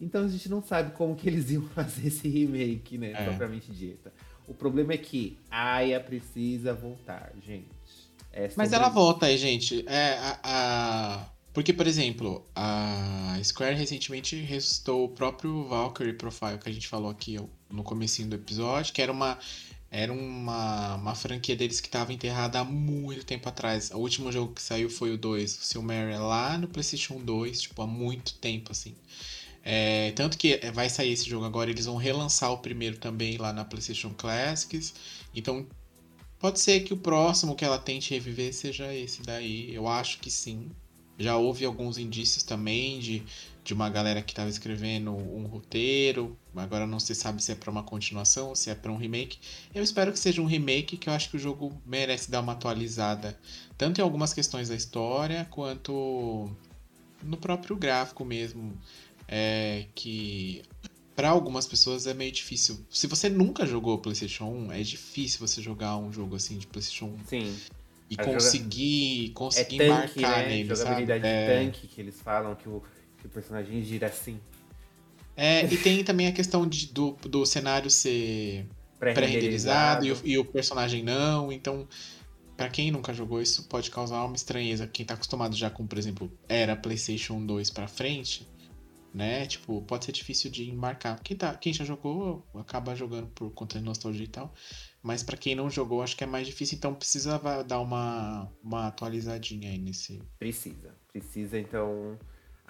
Então a gente não sabe como que eles iam fazer esse remake, né? É. Propriamente dita. O problema é que Aya precisa voltar, gente. É Mas ela volta aí, gente. É, a, a, Porque, por exemplo, a Square recentemente ressuscitou o próprio Valkyrie Profile que a gente falou aqui no comecinho do episódio, que era uma era uma, uma franquia deles que estava enterrada há muito tempo atrás. O último jogo que saiu foi o 2, o Silmaria, lá no PlayStation 2, tipo, há muito tempo, assim. É, tanto que vai sair esse jogo agora, eles vão relançar o primeiro também lá na PlayStation Classics. Então, pode ser que o próximo que ela tente reviver seja esse daí. Eu acho que sim. Já houve alguns indícios também de de uma galera que estava escrevendo um roteiro. Agora não se sabe se é para uma continuação ou se é para um remake. Eu espero que seja um remake, que eu acho que o jogo merece dar uma atualizada, tanto em algumas questões da história quanto no próprio gráfico mesmo. É que para algumas pessoas é meio difícil. Se você nunca jogou PlayStation 1, é difícil você jogar um jogo assim de PlayStation 1. Sim. E conseguir, joga... conseguir é tanque, marcar né? nele, Jogabilidade sabe? de é... tanque que eles falam que o que o personagem gira assim. É, e tem também a questão de, do, do cenário ser pré-renderizado pré e, e, o personagem não, então para quem nunca jogou isso pode causar uma estranheza. Quem tá acostumado já com, por exemplo, era PlayStation 2 para frente, né? Tipo, pode ser difícil de embarcar. Quem, tá, quem já jogou acaba jogando por conta de nostalgia e tal. Mas para quem não jogou, acho que é mais difícil, então precisa dar uma, uma atualizadinha aí nesse. Precisa. Precisa, então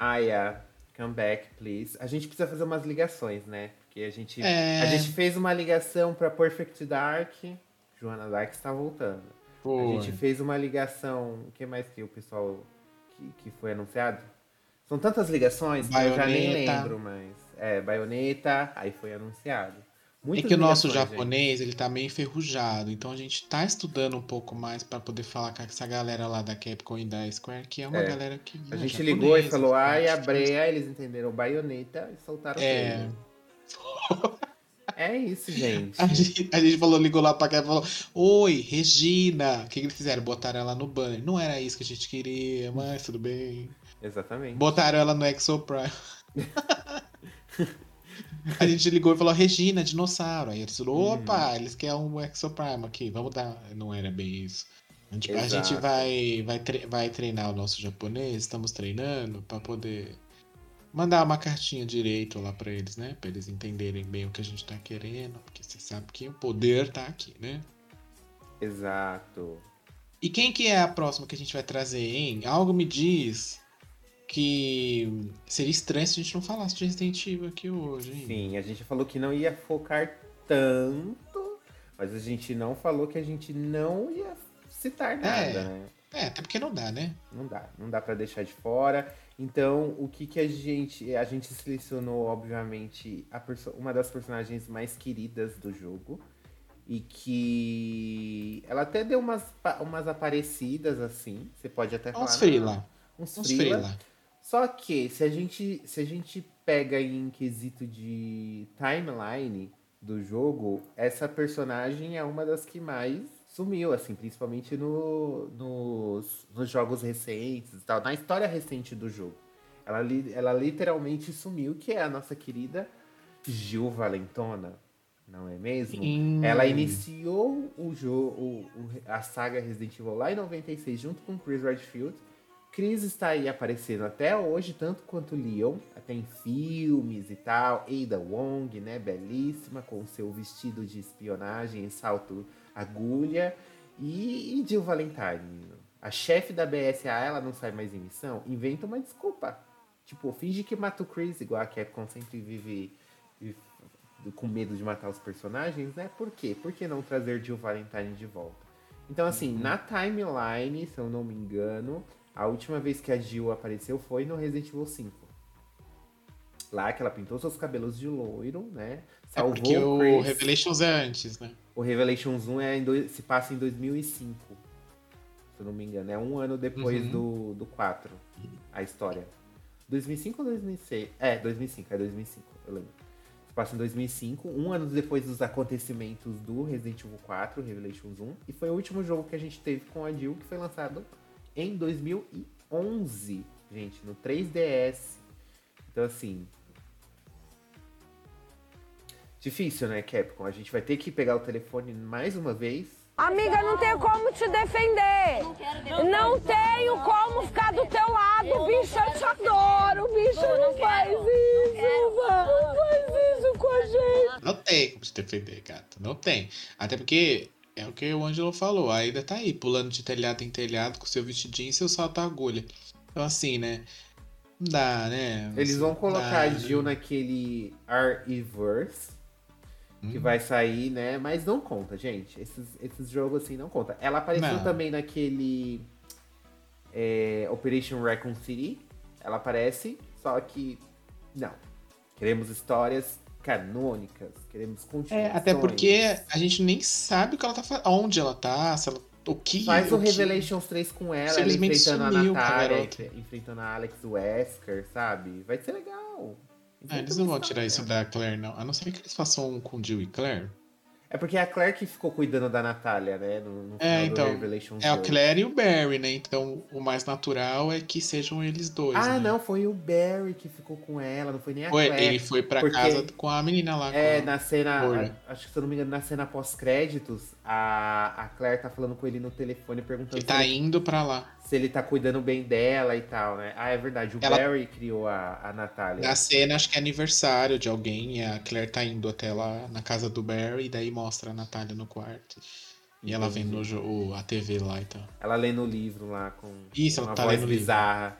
Aya, come back, please. A gente precisa fazer umas ligações, né? Porque a gente, é... a gente fez uma ligação para Perfect Dark. Joana Dark está voltando. Pô. A gente fez uma ligação. O que mais que o pessoal que, que foi anunciado? São tantas ligações que eu já nem lembro, mas. É, baioneta, aí foi anunciado. É que o nosso japonês, gente. ele tá meio enferrujado, então a gente tá estudando um pouco mais para poder falar com essa galera lá da Capcom e da Square, que é uma é. galera que. A né, gente ligou e falou, ai, a Breia, eles entenderam baioneta e soltaram é. É isso, gente. A, gente. a gente falou, ligou lá pra cá e falou: Oi, Regina. O que, que eles fizeram? Botaram ela no banner. Não era isso que a gente queria, mas tudo bem. Exatamente. Botaram ela no Exoprime. a gente ligou e falou, Regina, dinossauro. Aí eles falaram, opa, hum. eles querem um Exoprime aqui, vamos dar. Não era bem isso. A gente, a gente vai, vai, tre vai treinar o nosso japonês, estamos treinando para poder mandar uma cartinha direito lá para eles, né? Para eles entenderem bem o que a gente tá querendo, porque você sabe que o poder tá aqui, né? Exato. E quem que é a próxima que a gente vai trazer, hein? Algo me diz que seria estranho se a gente não falasse de Resident Evil aqui hoje, hein? Sim, a gente falou que não ia focar tanto, mas a gente não falou que a gente não ia citar nada, é, né? É, até porque não dá, né? Não dá, não dá para deixar de fora. Então, o que que a gente... A gente selecionou, obviamente, uma das personagens mais queridas do jogo. E que... Ela até deu umas, umas aparecidas, assim. Você pode até falar... Uns frila. Uns, uns frila. Só que se a gente, se a gente pega em quesito de timeline do jogo, essa personagem é uma das que mais sumiu, assim, principalmente no, nos, nos jogos recentes e tal, na história recente do jogo. Ela, ela literalmente sumiu, que é a nossa querida Gil Valentona, não é mesmo? Sim. Ela iniciou o jogo, a saga Resident Evil lá em 96, junto com Chris Redfield, Chris está aí aparecendo até hoje, tanto quanto Leon, até em filmes e tal. Ada Wong, né, belíssima, com seu vestido de espionagem e salto agulha. E, e Jill Valentine, a chefe da BSA, ela não sai mais em missão, inventa uma desculpa. Tipo, finge que mata o Chris, igual a Capcom sempre vive, vive com medo de matar os personagens, né? Por quê? Por que não trazer Jill Valentine de volta? Então, assim, uhum. na timeline, se eu não me engano, a última vez que a Jill apareceu foi no Resident Evil 5. Lá que ela pintou seus cabelos de loiro, né? É Salvou é porque o, Chris. Revelations é antes, né? O Revelations 1 é do... se passa em 2005. Se eu não me engano. É um ano depois uhum. do, do 4. A história. 2005 ou 2006? É, 2005. É 2005, eu lembro. Se passa em 2005. Um ano depois dos acontecimentos do Resident Evil 4, Revelations 1. E foi o último jogo que a gente teve com a Jill, que foi lançado em 2011, gente, no 3DS. Então, assim. Difícil, né, Capcom? A gente vai ter que pegar o telefone mais uma vez. Amiga, não tenho como te defender. Não tenho como ficar do teu lado, bicho. Eu te adoro, bicho. Não faz isso, não faz isso com a gente. Não tem como te defender, gata. Não tem. Até porque é o que o Ângelo falou. A Aida tá aí, pulando de telhado em telhado com seu vestidinho e seu salto agulha. Então, assim, né? Dá, né? Eles vão colocar dá, a Jill né? naquele R-Verse. Que hum. vai sair, né? Mas não conta, gente. Esses, esses jogos assim não conta. Ela apareceu não. também naquele é, Operation Raccoon City. Ela aparece, só que não. Queremos histórias canônicas, queremos continuar. É, até porque a gente nem sabe o que ela tá fazendo, onde ela tá, se ela, o que. Faz o, o Revelations que... 3 com ela, ela enfrentando a Natália, enfrentando a Alex Wesker, sabe? Vai ser legal. Ah, eles não vão tirar isso da Claire, não. A não ser que eles façam um com Jill e Claire. É porque é a Claire que ficou cuidando da Natália, né? No, no é, então. é a Claire e o Barry, né? Então o mais natural é que sejam eles dois. Ah, né? não, foi o Barry que ficou com ela, não foi nem a foi, Claire. Ele foi pra porque... casa com a menina lá. É, na cena. A, acho que se eu não me engano, na cena pós-créditos, a, a Claire tá falando com ele no telefone perguntando. Que tá ele, indo pra lá. Se ele tá cuidando bem dela e tal, né? Ah, é verdade. O ela... Barry criou a, a Natália. Na cena, acho que é aniversário de alguém e a Claire tá indo até lá na casa do Barry e daí mostra a Natália no quarto. E ela vendo o, a TV lá e tal. Ela lê no livro lá com Isso, uma tá voz bizarra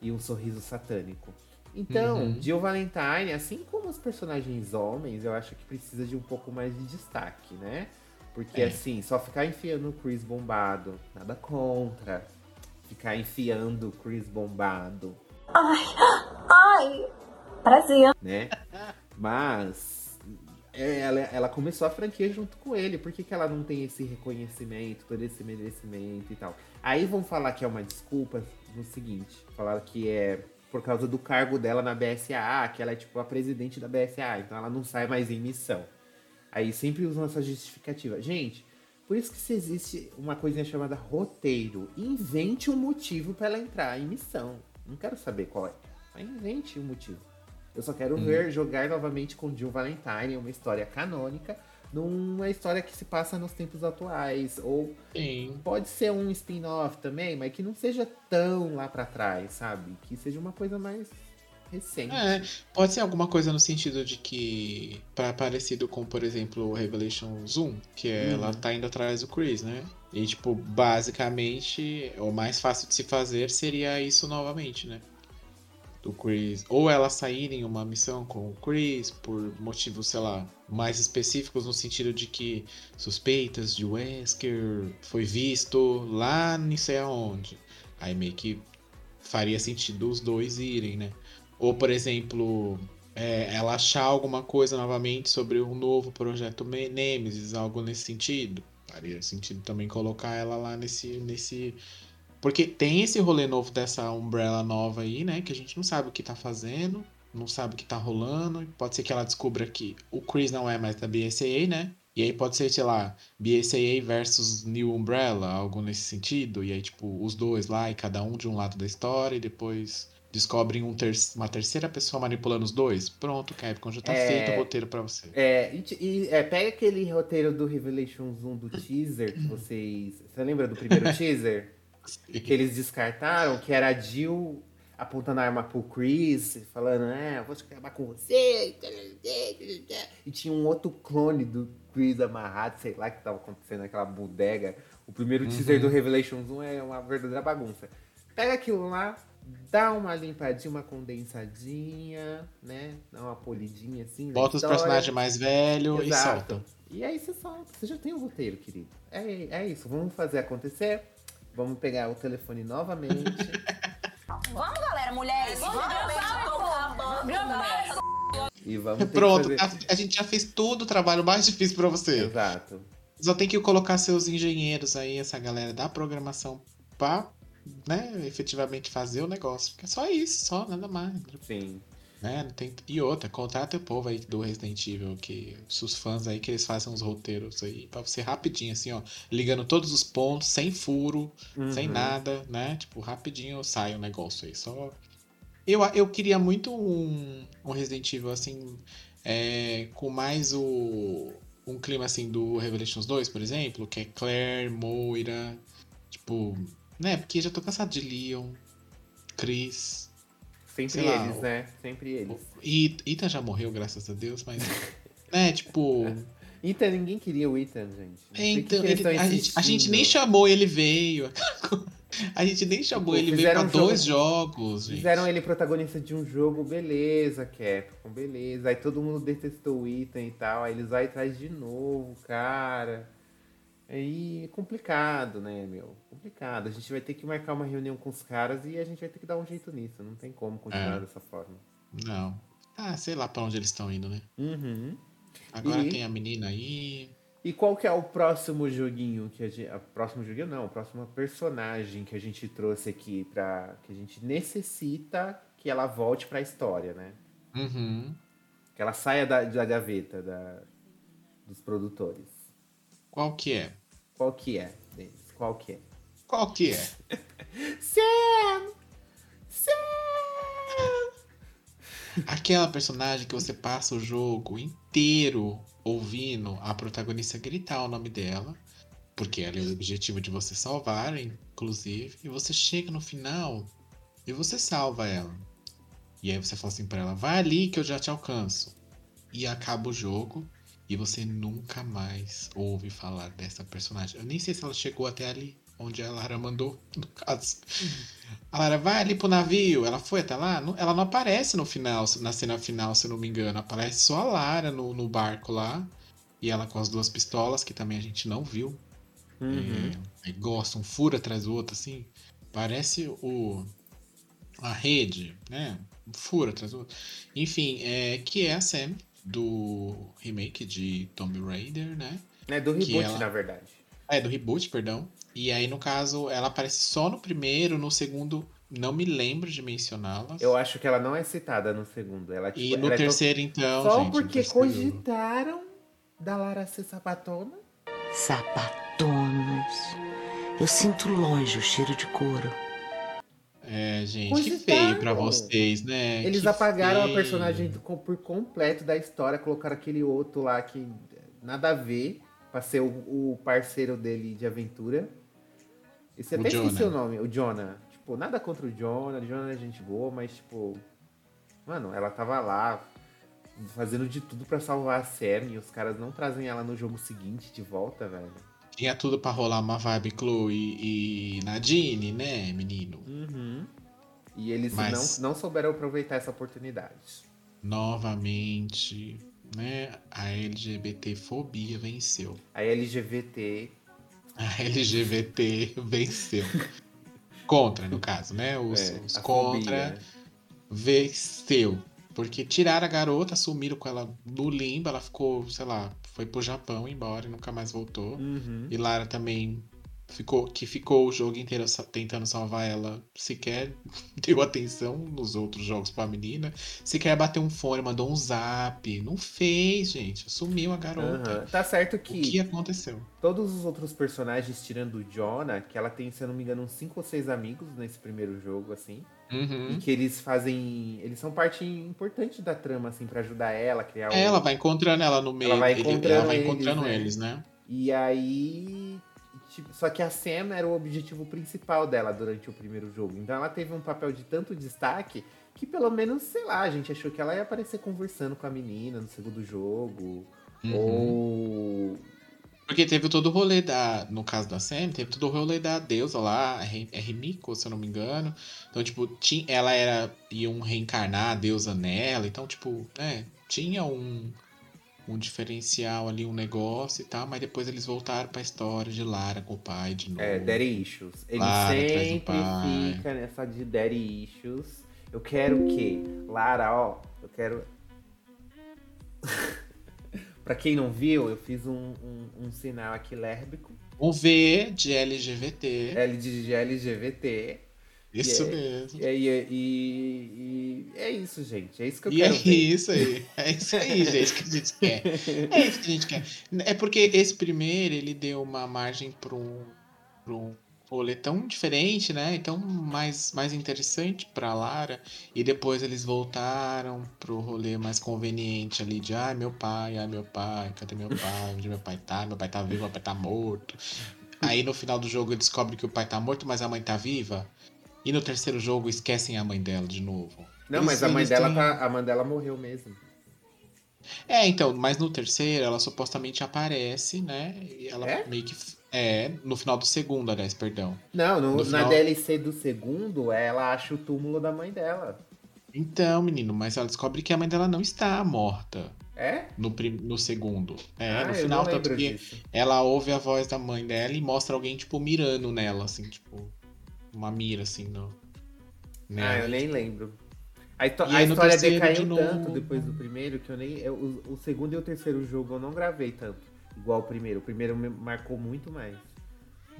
e um sorriso satânico. Então, uhum. Jill Valentine, assim como os personagens homens, eu acho que precisa de um pouco mais de destaque, né? Porque é. assim, só ficar enfiando o Chris bombado, nada contra. Ficar enfiando o Chris bombado. Ai, ai, prazer. Né? Mas é, ela, ela começou a franquia junto com ele. Por que, que ela não tem esse reconhecimento, todo esse merecimento e tal? Aí vão falar que é uma desculpa no seguinte: falaram que é por causa do cargo dela na BSAA, que ela é tipo a presidente da BSAA, então ela não sai mais em missão. Aí sempre usam essa justificativa. Gente, por isso que se existe uma coisinha chamada roteiro. Invente um motivo para ela entrar em missão. Não quero saber qual é. Mas invente um motivo. Eu só quero hum. ver jogar novamente com Jill Valentine, uma história canônica, numa história que se passa nos tempos atuais. Ou Sim. pode ser um spin-off também, mas que não seja tão lá para trás, sabe? Que seja uma coisa mais recente. É, pode ser alguma coisa no sentido de que. Pra, parecido com, por exemplo, o Revelation Zoom, que é, ela tá indo atrás do Chris, né? E, tipo, basicamente, o mais fácil de se fazer seria isso novamente, né? do Chris, ou ela sair em uma missão com o Chris por motivos, sei lá, mais específicos no sentido de que suspeitas de Wesker foi visto lá não sei aonde. Aí meio que faria sentido os dois irem, né? Ou, por exemplo, é, ela achar alguma coisa novamente sobre um novo projeto Nemesis, algo nesse sentido. Faria sentido também colocar ela lá nesse, nesse porque tem esse rolê novo dessa Umbrella nova aí, né? Que a gente não sabe o que tá fazendo, não sabe o que tá rolando. Pode ser que ela descubra que o Chris não é mais da BSAA, né? E aí pode ser, sei lá, BSAA versus New Umbrella, algo nesse sentido. E aí, tipo, os dois lá e cada um de um lado da história e depois descobrem um ter uma terceira pessoa manipulando os dois. Pronto, Capcom, já tá é... feito o roteiro pra você. É, e, e é, pega aquele roteiro do Revelations 1 do teaser que vocês... Você lembra do primeiro teaser? que eles descartaram, que era a Jill apontando a arma pro Chris, falando, é, eu vou acabar com você. E tinha um outro clone do Chris amarrado, sei lá, que tava acontecendo naquela bodega. O primeiro teaser uhum. do Revelations 1 é uma verdadeira bagunça. Pega aquilo lá, dá uma limpadinha, uma condensadinha, né? Dá uma polidinha assim. Bota os personagens mais velhos e solta. E aí você solta. Você já tem o um roteiro, querido. É, é isso. Vamos fazer acontecer. Vamos pegar o telefone novamente. vamos, galera, mulheres. Vamos, vamos E vamos Pronto, a, gente já fez todo o trabalho mais difícil para você. Exato. Só tem que colocar seus engenheiros aí, essa galera da programação, pra né, efetivamente fazer o negócio. Porque é só isso, só, nada mais. Sim. Né? Tem... E outra, contrata o povo aí do Resident Evil, que os fãs aí que eles fazem uns roteiros aí pra você rapidinho, assim, ó, ligando todos os pontos, sem furo, uhum. sem nada, né? Tipo, rapidinho sai o um negócio aí. Só. Eu, eu queria muito um, um Resident Evil, assim, é, com mais o. Um clima assim do Revelations 2, por exemplo, que é Claire, Moira, tipo, né? Porque já tô cansado de Leon, Chris, Sempre eles, né? Sempre eles. E Ethan já morreu, graças a Deus, mas. né, tipo. Ethan, ninguém queria o Ethan, gente. Então, ele, a, gente, a, gente, nem chamou, ele veio. A gente nem chamou, tipo, ele veio pra um dois jogo, jogos. Gente. Fizeram ele protagonista de um jogo, beleza, Capcom, beleza. Aí todo mundo detestou o Ethan e tal. Aí eles vão atrás de novo, cara. Aí é complicado, né, meu? Complicado. A gente vai ter que marcar uma reunião com os caras e a gente vai ter que dar um jeito nisso. Não tem como continuar é. dessa forma. Não. Ah, sei lá pra onde eles estão indo, né? Uhum. Agora e... tem a menina aí. E qual que é o próximo joguinho que a gente. A próximo joguinho não, o próximo personagem que a gente trouxe aqui pra. que a gente necessita que ela volte pra história, né? Uhum. Que ela saia da, da gaveta da, dos produtores. Qual que é? Qual que é? Qual que é? Qual que é? Sam! Sam! Aquela personagem que você passa o jogo inteiro ouvindo a protagonista gritar o nome dela, porque ela é o objetivo de você salvar, inclusive, e você chega no final e você salva ela. E aí você fala assim pra ela: vai ali que eu já te alcanço. E acaba o jogo e você nunca mais ouve falar dessa personagem. Eu nem sei se ela chegou até ali, onde a Lara mandou, no caso. A Lara vai ali pro navio, ela foi até lá? Ela não aparece no final, na cena final, se eu não me engano. Aparece só a Lara no, no barco lá. E ela com as duas pistolas, que também a gente não viu. Uhum. É, gosta, um furo atrás do outro, assim. Parece o. A rede, né? Um furo atrás do outro. Enfim, é, que é a Sam do remake de Tomb Raider, né? É do reboot, ela- na verdade. É, do reboot, perdão. E aí, no caso, ela aparece só no primeiro, no segundo, não me lembro de mencioná-la. Eu acho que ela não é citada no segundo. Ela, tipo, E no ela é terceiro, então, Só gente, porque cogitaram da Lara ser sapatona. Sapatonas. Eu sinto longe o cheiro de couro. É, gente, que feio pra vocês, né? Eles Que apagaram a feio. personagem do- com- por completo da história, colocaram aquele outro lá que nada a ver, pra ser o, o parceiro dele de aventura. Esse até esqueci Jonah. o nome, o Jonah. Tipo, nada contra o Jonah, o Jonah é gente boa, mas tipo. Mano, ela tava lá fazendo de tudo pra salvar a Sam e os caras não trazem ela no jogo seguinte de volta, velho. Tinha tudo pra rolar uma vibe Chloe e Nadine, né, menino? Uhum. E eles Mas- não, não souberam aproveitar essa oportunidade. Novamente, né? A LGBT-fobia venceu. A LGBT. A LGBT venceu. Contra, no caso, né? Os, é, os contra fobia, venceu. Porque tiraram a garota, sumiram com ela no limbo, ela ficou, sei lá, foi pro Japão embora e nunca mais voltou. Uhum. E Lara também ficou, que ficou o jogo inteiro tentando salvar ela, sequer deu atenção nos outros jogos pra menina, sequer bateu um fone, mandou um zap, não fez, gente, sumiu a garota. Aham. Tá certo O que, que aconteceu? todos os outros personagens, tirando o Jonah, que ela tem, se eu não me engano, uns 5 ou 6 amigos nesse primeiro jogo, assim. Uhum. E que eles fazem. Eles são parte importante da trama, assim, pra ajudar ela a criar o. É, Ela vai encontrando ela no meio, vai ele- encontrando ela vai eles, encontrando né? eles, né? E aí. tipo, só que a Sam era o objetivo principal dela durante o primeiro jogo. Então ela teve um papel de tanto destaque que pelo menos, sei lá, a gente achou que ela ia aparecer conversando com a menina no segundo jogo. Uhum. Ou. Porque teve todo o rolê da. No caso da Sam, teve todo o rolê da deusa lá, é se eu não me engano. Então, tipo, tinha, ela era. iam reencarnar a deusa nela. Então, tipo, é, tinha um, um diferencial ali, um negócio e tal, mas depois eles voltaram pra história de Lara com o pai de novo. É, Daddy Issues. Ele Lara sempre fica nessa de Daddy Issues. Eu quero o quê? Lara, ó, eu quero. Pra quem não viu, eu fiz um, um, um sinal aqui lérbico. Um V de LGBT. L de LGBT. isso é- mesmo. E, aí, e, e- é isso, gente. É isso que eu E é quero ver. isso aí. É isso aí, gente, que a gente quer. É isso que a gente quer. É porque esse primeiro, ele deu uma margem para um, pra um rolê tão diferente, né? Então, mais, mais interessante pra Lara. E depois eles voltaram pro rolê mais conveniente ali de ai, meu pai, ai, meu pai, cadê meu pai? Onde meu pai tá? Meu pai tá vivo, meu pai tá morto. Aí no final do jogo descobre que o pai tá morto, mas a mãe tá viva. E no terceiro jogo esquecem a mãe dela de novo. Não, Eles- mas a mãe dela têm- tá. A mãe dela morreu mesmo. É, então, mas no terceiro ela supostamente aparece, né? E ela É? meio que. É, no final do segundo, aliás, perdão. Não, no- No na final- DLC do segundo, ela acha o túmulo da mãe dela. Então, menino, mas ela descobre que a mãe dela não está morta É? no, prim... no segundo. É, ah, no final, não tanto que disso. ela ouve a voz da mãe dela e mostra alguém, tipo, mirando nela, assim, tipo, uma mira, assim, no. Ah, eu nem lembro. A, a aí história decaiu de tanto depois do primeiro que eu nem. eu- o, o segundo e o terceiro jogo eu não gravei tanto. Igual o primeiro. O primeiro me marcou muito mais.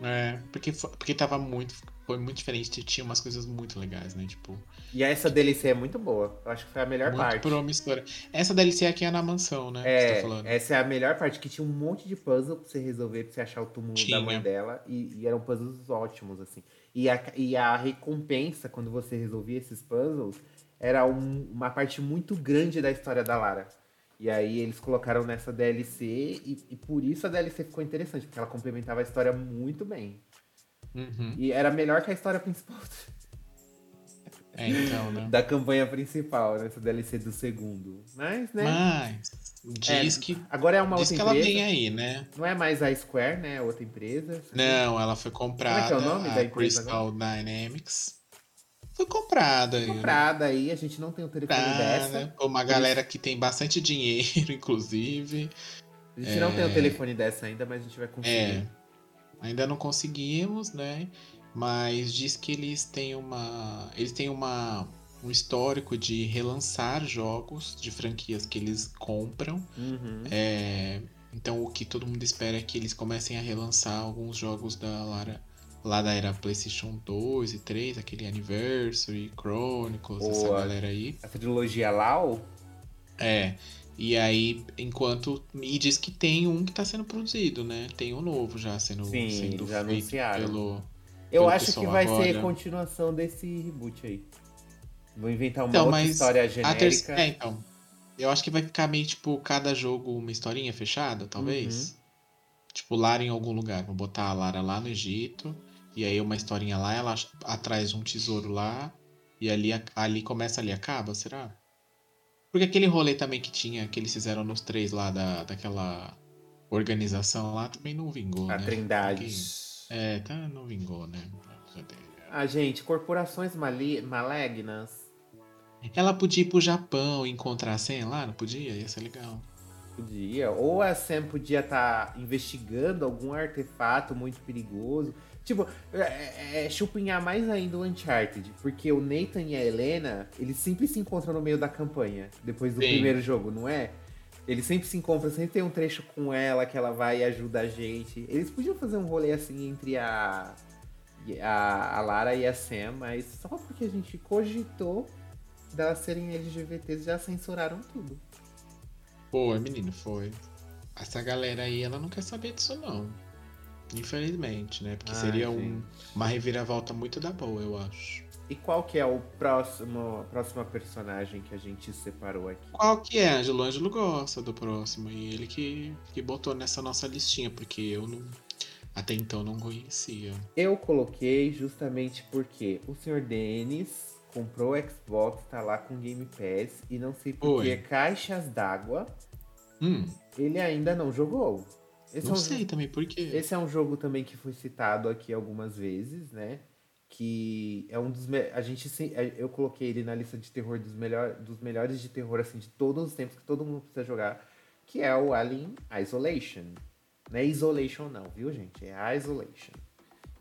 É, porque, porque tava muito. Foi muito diferente, tinha umas coisas muito legais, né? Tipo, E essa DLC é muito boa. Eu acho que foi a melhor muito parte. promissora. Essa DLC aqui é na mansão, né? você É, tá falando. essa é a melhor parte, que tinha um monte de puzzle pra você resolver, pra você achar o túmulo Tinha. da mãe dela. E, e eram puzzles ótimos, assim. E a, e a recompensa, quando você resolvia esses puzzles, era um- uma parte muito grande da história da Lara. E aí eles colocaram nessa DLC, e, e por isso a DLC ficou interessante, porque ela complementava a história muito bem. Uhum. E era melhor que a história principal É, então, né? da campanha principal, nessa DLC do segundo. Mas, né? Mas diz É, que, Agora é uma diz outra que ela empresa. vem aí, né? Não é mais a Square, né? É outra empresa. Não, ela foi comprada. Como é que é o nome da empresa Crystal Dynamics. Foi comprada. aí, né? comprada aí, a gente não tem o telefone dessa. Comprada. Uma galera que tem bastante dinheiro, inclusive. A gente não tem o telefone dessa ainda, mas a gente vai conseguir. É. Ainda não conseguimos, né? Mas diz que eles têm uma. Eles têm uma. um histórico de relançar jogos de franquias que eles compram. Uhum. É, então o que todo mundo espera é que eles comecem a relançar alguns jogos da Lara lá da era PlayStation 2 e 3, aquele Anniversary, Chronicles, essa Boa. galera aí. A trilogia Lau? É. E aí, enquanto. E diz que tem um que tá sendo produzido, né? Tem um novo já sendo, Sim, sendo já feito anunciaram. pelo. Eu Pelo acho que vai ser agora. continuação desse reboot aí. Vou inventar uma Então, outra história genérica. terceira. É, então. Eu acho que vai ficar meio, tipo, cada jogo uma historinha fechada, talvez. Uhum. Tipo, Lara em algum lugar. Vou botar a Lara lá no Egito. E aí uma historinha lá, ela atrás um tesouro lá. E ali, ali começa ali acaba, será? Porque aquele rolê também que tinha, que eles fizeram nos três lá da, daquela organização lá, também não vingou, A né? Trindade. Porque- É, tá, não vingou, né? Ah, gente, corporações mali- malignas. Ela podia ir pro Japão e encontrar a Sen lá, não podia? Ia ser legal. Podia. Ou a Sam podia estar investigando algum artefato muito perigoso. Tipo, é, é, chupinhar mais ainda o Uncharted. Porque o Nathan e a Helena, eles sempre se encontram no meio da campanha. Depois do Sim. primeiro jogo, não é? Eles sempre se encontram, sempre tem um trecho com ela que ela vai e ajuda a gente. Eles podiam fazer um rolê assim entre a, a, a Lara e a Sam, mas só porque a gente cogitou delas serem LGBTs já censuraram tudo. Foi, menino, foi. Essa galera aí, ela não quer saber disso, não. Infelizmente, né? Porque Ai, seria um- uma reviravolta muito da boa, eu acho. E qual que é o próximo, próxima personagem que a gente separou aqui? Qual que é, Ângelo? O Ângelo gosta do próximo. E ele que, que botou nessa nossa listinha, porque eu não. Até então não conhecia. Eu coloquei justamente porque o Sr. Denis comprou o Xbox, tá lá com Game Pass e não sei por que caixas d'água Hum, ele ainda não jogou. Esse, não é um, sei também por quê. esse é um jogo também que foi citado aqui algumas vezes, né? Que é um dos. me- A gente se- Eu coloquei ele na lista de terror dos, melhor, dos melhores de terror, assim, de todos os tempos que todo mundo precisa jogar. Que é o Alien Isolation. Não é Isolation, não, viu, gente? É Isolation.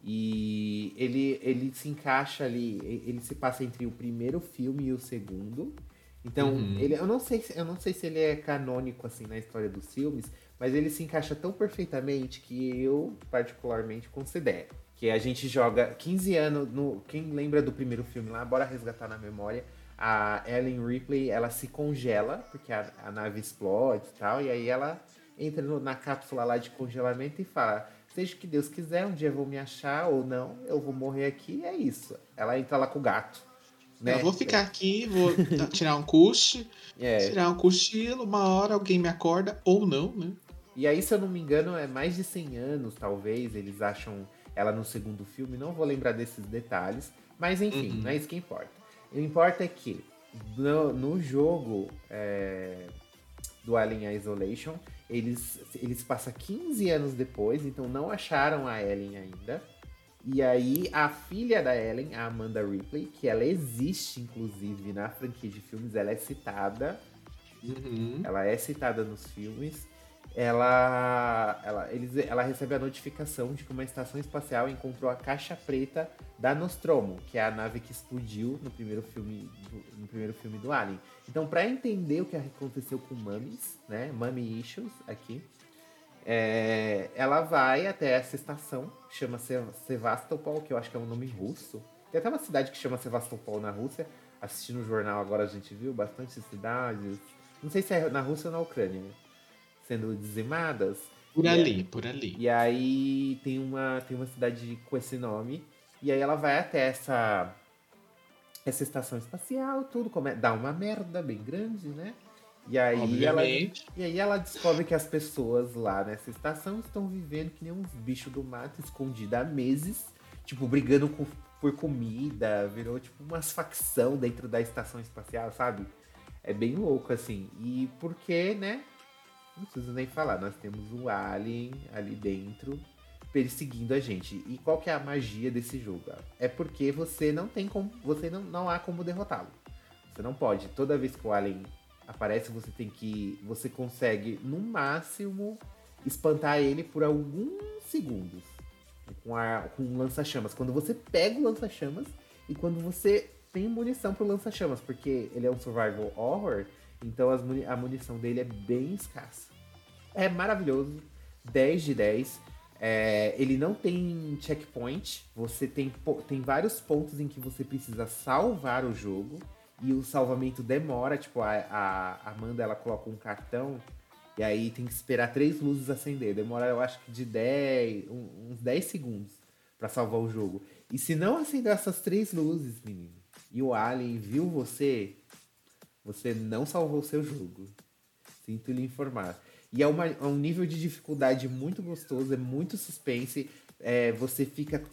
E ele, ele se encaixa ali, ele se passa entre o primeiro filme e o segundo. Então, Uhum. ele, eu, não sei, se- eu não sei se ele é canônico assim na história dos filmes, mas ele se encaixa tão perfeitamente que eu particularmente considero. Que a gente joga 15 anos no. Quem lembra do primeiro filme lá, bora resgatar na memória. A Ellen Ripley, ela se congela, porque a, a nave explode e tal, e aí ela entra no- na cápsula lá de congelamento e fala: Seja o que Deus quiser, um dia eu vou me achar ou não, eu vou morrer aqui, é isso. Ela entra lá com o gato. Né? Eu vou ficar aqui, vou tirar um coche, É. tirar um cochilo, uma hora alguém me acorda, ou não, né? E aí, se eu não me engano, é mais de 100 anos, talvez, eles acham ela no segundo filme. Não vou lembrar desses detalhes. Mas enfim, Uhum. não é isso que importa. O que importa é que no, no jogo é, do Alien Isolation, eles, eles passam 15 anos depois, então não acharam a Ellen ainda. E aí, a filha da Ellen, a Amanda Ripley, que ela existe, inclusive, na franquia de filmes, ela é citada Uhum. ela é citada nos filmes. Ela, ela, eles, ela recebe a notificação de que uma estação espacial encontrou a caixa preta da Nostromo, que é a nave que explodiu no primeiro filme do, no primeiro filme do Alien. Então, para entender o que aconteceu com Mummies, né, Mummy Issues aqui, é, ela vai até essa estação, chama Se- Sevastopol, que eu acho que é um nome russo. Tem até uma cidade que chama Sevastopol na Rússia. Assistindo o jornal agora a gente viu bastante cidades. Não sei se é na Rússia ou na Ucrânia, né? Sendo dizimadas. Por é- ali, por ali. E aí tem uma, tem uma cidade com esse nome. E aí ela vai até essa, essa estação espacial, tudo come, dá uma merda bem grande, né? E aí, ela, e aí ela descobre que as pessoas lá nessa estação estão vivendo que nem uns bichos do mato, escondidos há meses, tipo, brigando com- por comida, virou tipo umas facção dentro da estação espacial, sabe? É bem louco, assim. E porque, né? Não preciso nem falar, nós temos um alien ali dentro perseguindo a gente. E qual que é a magia desse jogo? É porque você não tem como. Você não, não há como derrotá-lo. Você não pode. Toda vez que o alien aparece, você tem que. Você consegue, no máximo, espantar ele por alguns segundos. Com, a, com um lança-chamas. Quando você pega o lança-chamas e quando você tem munição pro lança-chamas, porque ele é um survival horror, então muni a munição dele é bem escassa. É maravilhoso, 10 de 10. É, ele não tem checkpoint, você tem, tem vários pontos em que você precisa salvar o jogo e o salvamento demora, tipo, a, a Amanda ela coloca um cartão e aí tem que esperar três luzes acender. Demora, eu acho que de 10, uns 10 segundos para salvar o jogo. E se não acender essas três luzes, menino, e o Alien viu você, você não salvou o seu jogo. Sinto lhe informar. E é, uma, é um nível de dificuldade muito gostoso, é muito suspense. É, você fica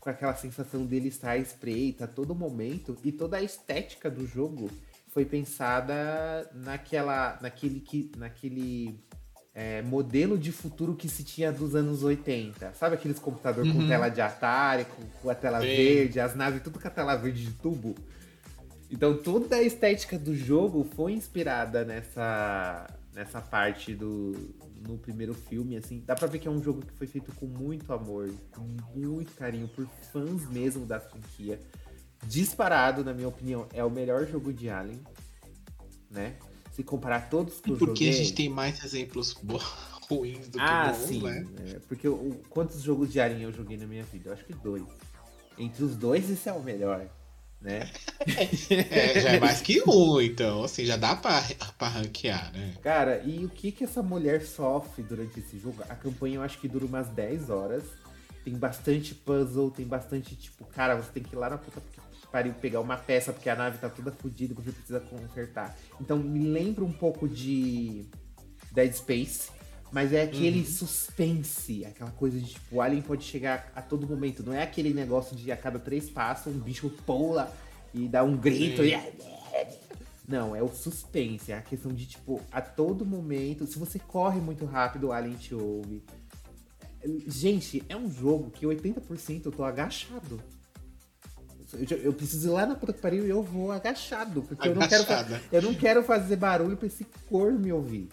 com aquela sensação dele estar à espreita a todo momento. E toda a estética do jogo foi pensada naquela, naquele, naquele é, modelo de futuro que se tinha dos anos 80. Sabe aqueles computadores uhum. com tela de Atari, com, com a tela Sim. verde, as naves tudo com a tela verde de tubo? Então toda a estética do jogo foi inspirada nessa, nessa parte do no primeiro filme, assim, dá pra ver que é um jogo que foi feito com muito amor, com muito carinho, por fãs mesmo da franquia. Disparado, na minha opinião, é o melhor jogo de Alien, né? Se comparar todos que eu Porque a gente tem mais exemplos ruins do ah, que bons, sim. né? É, porque quantos jogos de Alien eu joguei na minha vida? Eu acho que dois. Entre os dois, esse é o melhor né? é, já é mais que um, então, assim, já dá pra, pra ranquear, né? Cara, e o que que essa mulher sofre durante esse jogo? A campanha eu acho que dura umas 10 horas. Tem bastante puzzle, tem bastante, tipo, cara, você tem que ir lá na puta pariu pegar uma peça porque a nave tá toda fodida, você precisa consertar. Então me lembra um pouco de Dead Space, mas é aquele uhum. suspense, aquela coisa de tipo, o alien pode chegar a todo momento. Não é aquele negócio de a cada três passos um bicho pula e dá um grito. E... Não, é o suspense, é a questão de tipo, a todo momento, se você corre muito rápido, o alien te ouve. Gente, é um jogo que 80% eu tô agachado. Eu, eu, preciso ir lá na puta que pariu e eu vou agachado, porque eu não, quero, eu não quero fazer barulho pra esse cor me ouvir.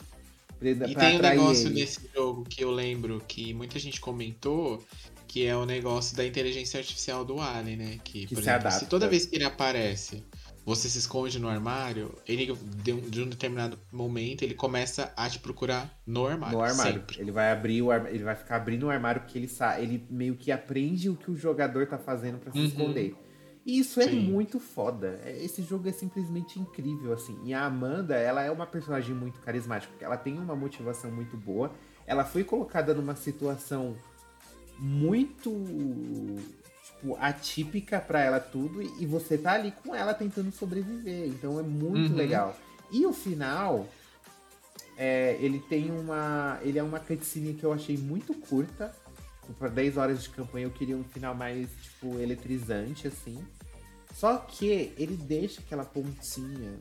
Pra, e tem um negócio ele. nesse jogo que eu lembro que muita gente comentou, que é o negócio da inteligência artificial do Alien, né? Que, que por se, exemplo, se toda vez que ele aparece, você se esconde no armário, ele de um, de um, determinado momento ele começa a te procurar no armário. No armário. Sempre. Ele vai abrir o ele vai ficar abrindo o armário porque ele sabe, ele meio que aprende o que o jogador tá fazendo para se uhum. esconder. E isso é Sim. muito foda. É, esse jogo é simplesmente incrível, assim. E a Amanda, ela é uma personagem muito carismática, porque ela tem uma motivação muito boa. Ela foi colocada numa situação muito tipo, atípica para ela tudo e você tá ali com ela tentando sobreviver. Então é muito uhum. legal. E o final, é, ele tem uma, ele é uma cutscene que eu achei muito curta. Para 10 horas de campanha eu queria um final mais tipo eletrizante assim. Só que ele deixa aquela pontinha.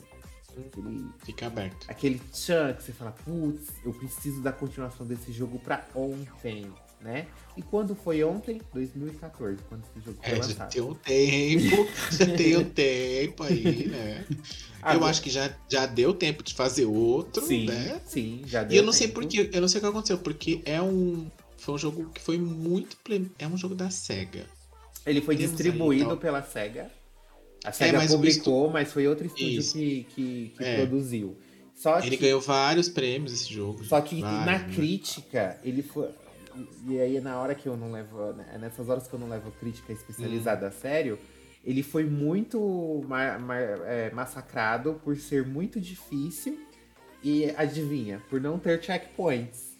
Aquele, Fica aberto. Aquele tchan que você fala, putz, eu preciso da continuação desse jogo pra ontem, né? E quando foi ontem? 2014, quando esse jogo foi é, lançado. Já tem um tempo, já tem um tempo aí, né? Agora, eu acho que já, já deu tempo de fazer outro, sim, né? Sim, já deu E eu não tempo. sei porquê, eu não sei o que aconteceu, porque é um. Foi um jogo que foi muito. É um jogo da SEGA. Ele foi Temos distribuído aí, então... pela SEGA. A SEGA é, publicou, estu... mas foi outro estúdio que, que, que é. produziu. Só ele ganhou vários prêmios esse jogo. Só que vários, na né? crítica, ele foi. E aí, na hora que eu não levo. Né, nessas horas que eu não levo crítica especializada hum. a sério, ele foi muito ma ma é, massacrado por ser muito difícil. E adivinha, por não ter checkpoints.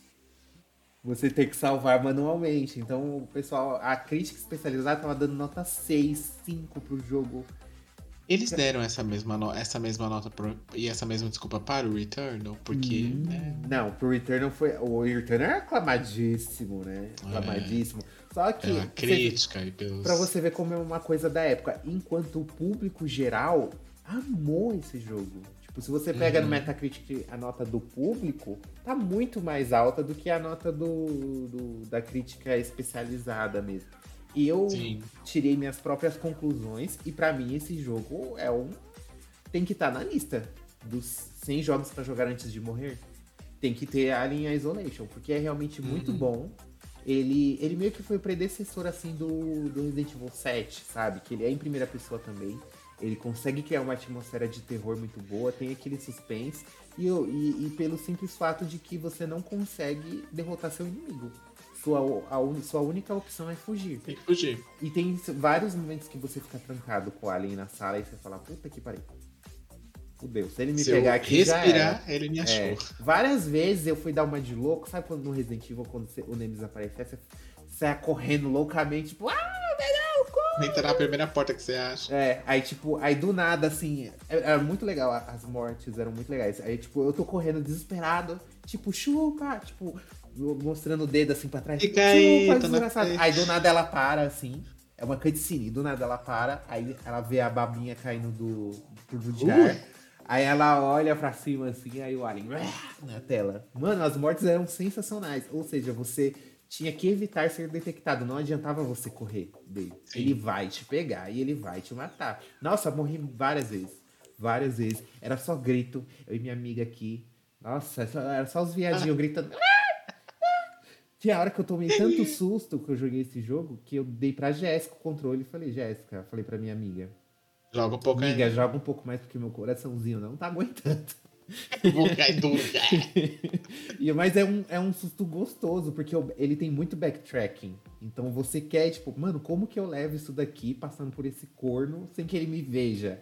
Você tem que salvar manualmente. Então, o pessoal, a crítica especializada tava dando nota 6, 5 pro jogo eles deram essa mesma, no... essa mesma nota pro... e essa mesma desculpa para o Returnal, porque. Hum, né? Não, pro Returnal foi. O Returnal é aclamadíssimo, né? É. Aclamadíssimo. É. Só que. Pela crítica e pelos. Pra você ver como é uma coisa da época. Enquanto o público geral amou esse jogo. Tipo, se você pega uhum. no Metacritic a nota do público, tá muito mais alta do que a nota do, do da crítica especializada mesmo. Eu Sim. tirei minhas próprias conclusões e para mim esse jogo é um tem que estar tá na lista dos 100 jogos para jogar antes de morrer. Tem que ter Alien Isolation, porque é realmente muito uhum. bom. Ele, ele meio que foi o predecessor assim do, do Resident Evil 7, sabe? Que ele é em primeira pessoa também. Ele consegue criar uma atmosfera de terror muito boa, tem aquele suspense, e, e, e pelo simples fato de que você não consegue derrotar seu inimigo. Sua, a, sua única opção é fugir. Tem que fugir. E tem vários momentos que você fica trancado com o alien na sala e você fala, puta que pariu. Fudeu. Se ele me Se pegar aqui, respirar, ele me achou. é. Várias vezes eu fui dar uma de louco. Sabe quando no Resident Evil, quando o Nemesis aparece, você sai correndo loucamente, tipo, ah, melhor, corre! Entra na primeira porta que você acha. É, aí tipo, aí do nada, assim, é- era muito legal, as mortes eram muito legais. Aí, tipo, eu tô correndo desesperado, tipo, chupa, tipo, mostrando o dedo assim pra trás. Fica aí, desgraçado. Aí do nada ela para, assim, é uma cutscene, do nada ela para, aí ela vê a babinha caindo do tubo de Uh. ar. Aí ela olha pra cima assim, aí o alien na tela. Mano, as mortes eram sensacionais. Ou seja, você tinha que evitar ser detectado. Não adiantava você correr dele. Sim. Ele vai te pegar e ele vai te matar. Nossa, morri várias vezes. Várias vezes. Era só grito. Eu e minha amiga aqui. Nossa, era só os viadinhos gritando. Tinha hora que eu tomei tanto susto que eu joguei esse jogo que eu dei pra Jéssica o controle e falei, Jéssica, falei pra minha amiga. Joga um pouco Amiga, aí. joga um pouco mais porque meu coraçãozinho não tá aguentando. Vou cair duro. E, mas é um, é um susto gostoso, porque ele tem muito backtracking. Então você quer, tipo, mano, como que eu levo isso daqui passando por esse corno sem que ele me veja?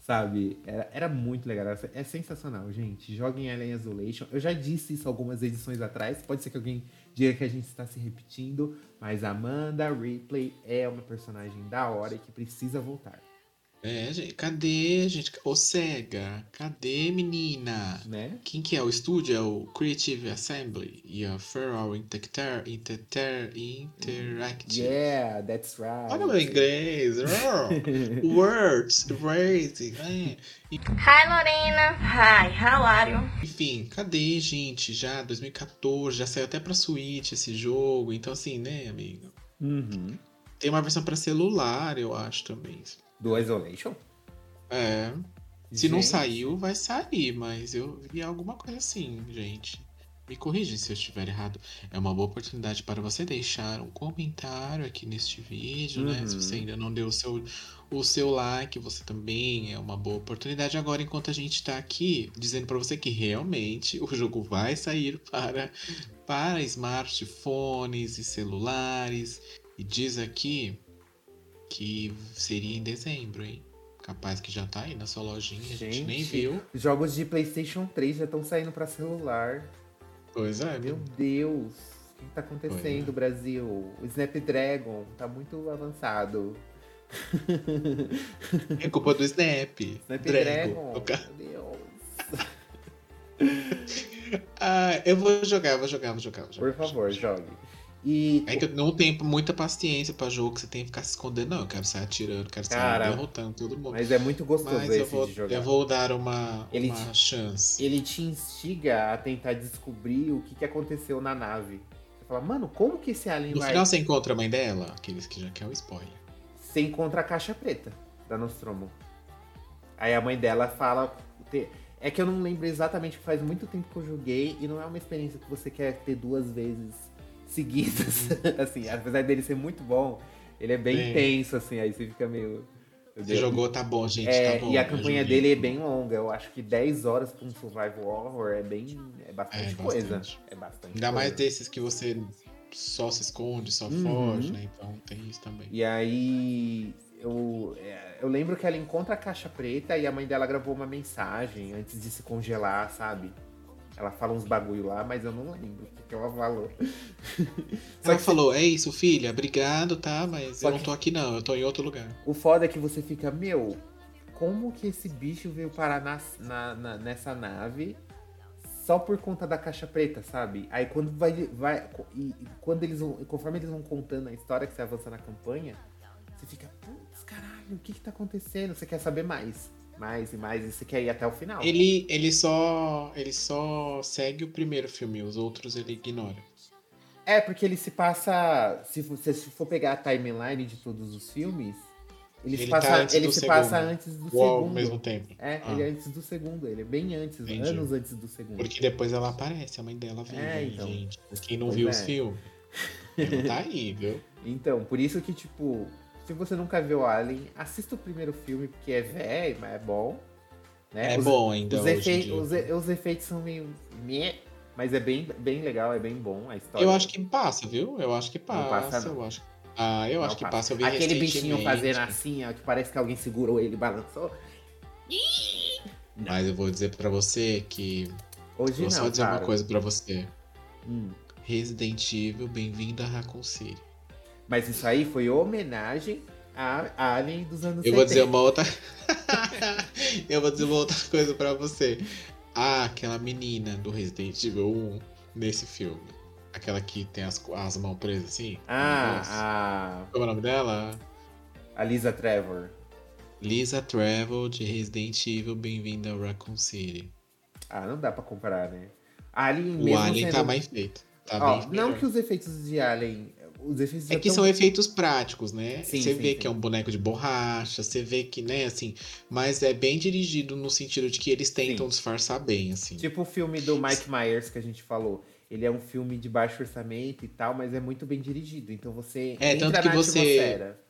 Sabe? Era, era muito legal. era- É sensacional, gente. Joguem Alien Isolation. Eu já disse isso algumas edições atrás. Pode ser que alguém diga que a gente está se repetindo. Mas Amanda Ripley é uma personagem da hora e que precisa voltar. É, gente, cadê, gente? Ô, SEGA, cadê, menina? Né? Quem que é o estúdio? É o Creative Assembly e a Feral Inter Inter Interactive. Yeah, that's right. Olha meu inglês. Words, phrasing. é. Hi Lorena. Hi, how are you? Enfim, cadê, gente? Já 2014, já saiu até pra Switch esse jogo. Então, assim, né, amigo? Uhum. Tem uma versão pra celular, eu acho também. Do Isolation? É. Se não Gente. saiu, vai sair, mas eu vi alguma coisa assim, gente. Me corrigem se eu estiver errado. É uma boa oportunidade para você deixar um comentário aqui neste vídeo, né? Se Uhum. você ainda não deu o seu, o seu like, você também é uma boa oportunidade. Agora, enquanto a gente tá aqui dizendo para você que realmente o jogo vai sair para, para smartphones e celulares. E diz aqui que seria em dezembro, hein? Capaz que já tá aí na sua lojinha, a gente nem viu. Jogos de PlayStation 3 já estão saindo pra celular. Pois é, Meu. Deus, o que tá acontecendo, Pois é. Brasil? O Snapdragon tá muito avançado. É culpa do Snap. Snapdragon, Dragon. meu Deus. Ah, eu vou jogar, vou jogar, vou jogar. Vou jogar Por favor, jogue. E É que eu não tenho muita paciência pra jogo que você tem que ficar se escondendo, não. Eu quero sair atirando, quero sair Cara, derrotando todo mundo. mas é muito gostoso Mas esse eu vou, de jogar. eu vou dar uma, Ele uma te- chance. Ele te instiga a tentar descobrir o que, que aconteceu na nave. Você fala, mano, como que esse alien No vai... final você encontra a mãe dela, aqueles que já quer o spoiler. Você encontra a caixa preta da Nostromo. Aí a mãe dela fala. É que eu não lembro exatamente, que faz muito tempo que eu joguei e não é uma experiência que você quer ter duas vezes seguidas. assim, apesar dele ser muito bom, ele é bem Sim. intenso, assim, aí você fica meio. Você jogou, tá bom, gente, É, tá bom. e a campanha dele é bem longa. Eu acho que 10 horas pra um survival horror é bem. É bastante É, coisa. bastante. É bastante Ainda coisa. mais desses que você só se esconde, só Uhum. foge, né? Então tem isso também. E aí eu, é, eu lembro que ela encontra a caixa preta e a mãe dela gravou uma mensagem antes de se congelar, sabe? Ela fala uns bagulho lá, mas eu não lembro o que, ela falou. Só Ela que falou, é isso, filha, obrigado, tá? Mas Só eu não que- tô aqui não, eu tô em outro lugar. o foda é que você fica, meu, como que esse bicho veio parar na, na- na- nessa nave só por conta da caixa preta, sabe? Aí quando vai. vai e, e quando eles vão. Conforme eles vão contando a história que você avança na campanha, você fica, putz, caralho, o que que tá acontecendo? Você quer saber mais. Mais e mais, e você quer ir até o final. Ele, ele só. Ele só segue o primeiro filme, os outros ele ignora. É, porque ele se passa. Se você se for pegar a timeline de todos os filmes, ele, se Ele tá passa, antes ele do se segundo. passa antes do Ou ao segundo. mesmo tempo. É, Ah, ele é antes do segundo, ele é bem antes, Entendi. anos antes do segundo. Porque depois ela aparece, a mãe dela vem, É, então. gente. Quem não Pois viu é. os filmes, tá aí, viu? Então, por isso que, tipo, se você nunca viu Alien, assista o primeiro filme, porque é velho, mas é bom. Né? É os, bom ainda. Os, efe... os, os, efeitos são meio. Mas é bem, bem legal, é bem bom a história. Eu acho que passa, viu? Eu acho que passa. Passa. Eu acho. Ah, eu não acho que passa. passa. Aquele bichinho fazendo assim, ó, que parece que alguém segurou ele e balançou. Mas eu vou dizer para você que. Hoje vou não, só dizer cara. uma coisa para você. Hum. Resident Evil, bem-vindo a Raccoon City. Mas isso aí foi homenagem a Alien dos anos Eu 70. vou dizer uma outra. eu vou dizer uma outra coisa para você. Ah, aquela menina do Resident Evil 1 nesse filme. Aquela que tem as, as mãos presas assim. Ah, a. Qual é o nome dela? A Lisa Trevor. Lisa Trevor de Resident Evil, bem-vinda ao Raccoon City. Ah, não dá pra comparar, né? Alien o mesmo Alien sendo... tá mais feito. Tá Ó, não que os efeitos de Alien os efeitos é que tão... são efeitos práticos, né? Sim, você sim, vê sim. que é um boneco de borracha, você vê que, né, assim, mas é bem dirigido no sentido de que eles tentam disfarçar bem, assim. Tipo o filme do Mike Myers que a gente falou. Ele é um filme de baixo orçamento e tal, mas é muito bem dirigido. Então você é, entra tanto que na você atmosfera.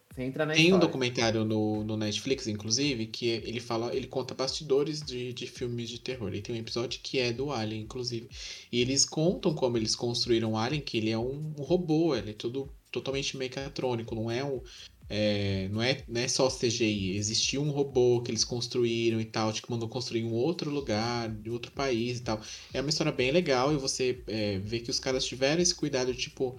Tem um documentário no, no Netflix, inclusive, que ele fala, ele conta bastidores de, de filmes de terror. E tem um episódio que é do Alien, inclusive. E eles contam como eles construíram o Alien, que ele é um, um robô, ele é todo totalmente mecatrônico, não é um. É, não, é, não é só CGI, existia um robô que eles construíram e tal, que mandou construir em um outro lugar, de outro país e tal. É uma história bem legal e você é, vê que os caras tiveram esse cuidado, tipo,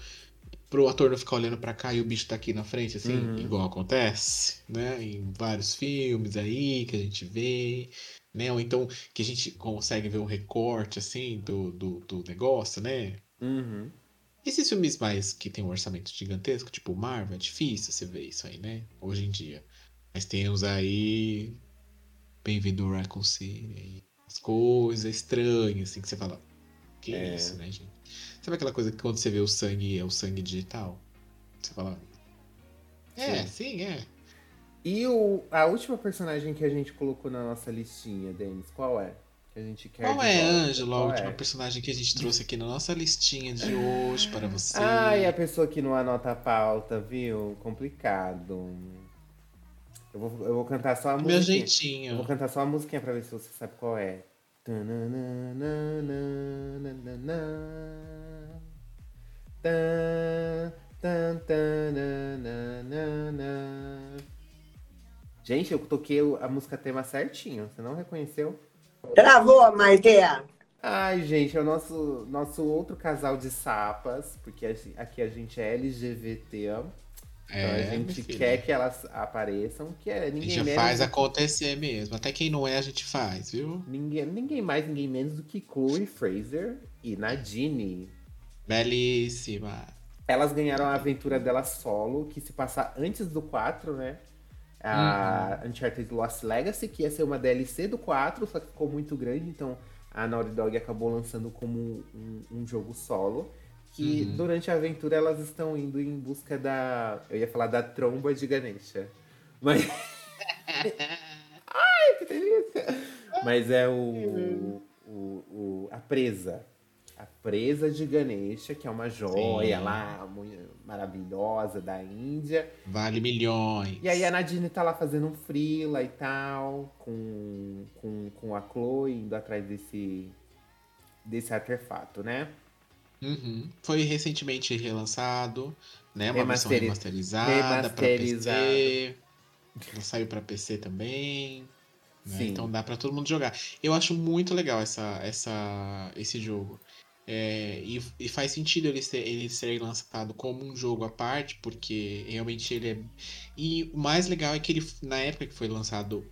pro ator não ficar olhando para cá e o bicho tá aqui na frente, assim, Uhum. igual acontece, né? Em vários filmes aí que a gente vê, né? Ou então que a gente consegue ver um recorte, assim, do, do, do negócio, né? Uhum. Esses filmes mais que tem um orçamento gigantesco, tipo Marvel, é difícil você ver isso aí, né? Hoje em dia. Mas temos aí. Bem-vindo ao Raccoon City. As coisas estranhas, assim, que você fala. Que É. isso, né, gente? Sabe aquela coisa que quando você vê o sangue é o sangue digital? Você fala. É, sim, é. E o, a última personagem que a gente colocou na nossa listinha, Denis, qual é? Que a gente quer Qual é? Ângelo, a última é? personagem que a gente trouxe aqui na nossa listinha de hoje para você? Ai, a pessoa que não anota a pauta, viu? Complicado. Eu vou, eu vou cantar só a Meu musiquinha. Eu jeitinho. vou cantar só a musiquinha pra ver se você sabe qual é. Tan, tan, tananana. Gente, eu toquei a música tema certinho. Você não reconheceu? Travou, Maiteia. Ai, gente, é o nosso, nosso outro casal de sapas, porque a aqui a gente é LGBT. Então É, a minha gente quer que elas apareçam, que é A ninguém gente já menos. faz acontecer mesmo. Até quem não é, a gente faz, viu? Ninguém, ninguém mais, ninguém menos do que Chloe Fraser e Nadine. Belíssima. Elas ganharam a aventura dela solo, que se passa antes do 4, né? A Uhum. Uncharted Lost Legacy, que ia ser uma DLC do 4, só que ficou muito grande, então a Naughty Dog acabou lançando como um, um jogo solo. Que Uhum. durante a aventura elas estão indo em busca da. Eu ia falar da tromba de Ganesha. Mas. Ai, que delícia! Mas é o, o, o- a presa. Presa de Ganesha, que é uma joia Sim. lá, muito maravilhosa da Índia. Vale milhões. E aí a Nadine tá lá fazendo um freela e tal, com, com, com a Chloe indo atrás desse, desse artefato, né? Uhum. Foi recentemente relançado, né? Uma versão Remasteri- remasterizada para remasterizado. PC. Saiu para PC também. né? Então dá para todo mundo jogar. Eu acho muito legal essa, essa, esse jogo. É, e, e faz sentido ele ser, ele ser lançado como um jogo à parte, porque realmente ele é. E o mais legal é que ele, na época que foi lançado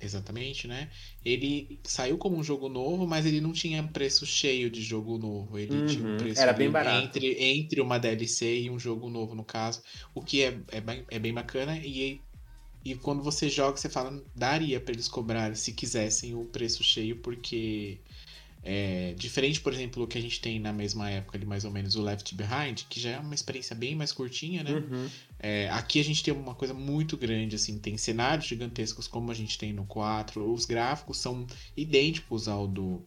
exatamente, né? Ele saiu como um jogo novo, mas ele não tinha preço cheio de jogo novo. Ele tinha um Uhum, preço era bem barato. Entre, entre uma DLC e um jogo novo, no caso. O que é, é, bem, é bem bacana. E, e quando você joga, você fala, daria para eles cobrarem, se quisessem, o preço cheio, porque. É, diferente, por exemplo, do que a gente tem na mesma época ali, mais ou menos, o Left Behind, que já é uma experiência bem mais curtinha, né? Uhum. É, aqui a gente tem uma coisa muito grande, assim, tem cenários gigantescos como a gente tem no 4, os gráficos são idênticos ao do,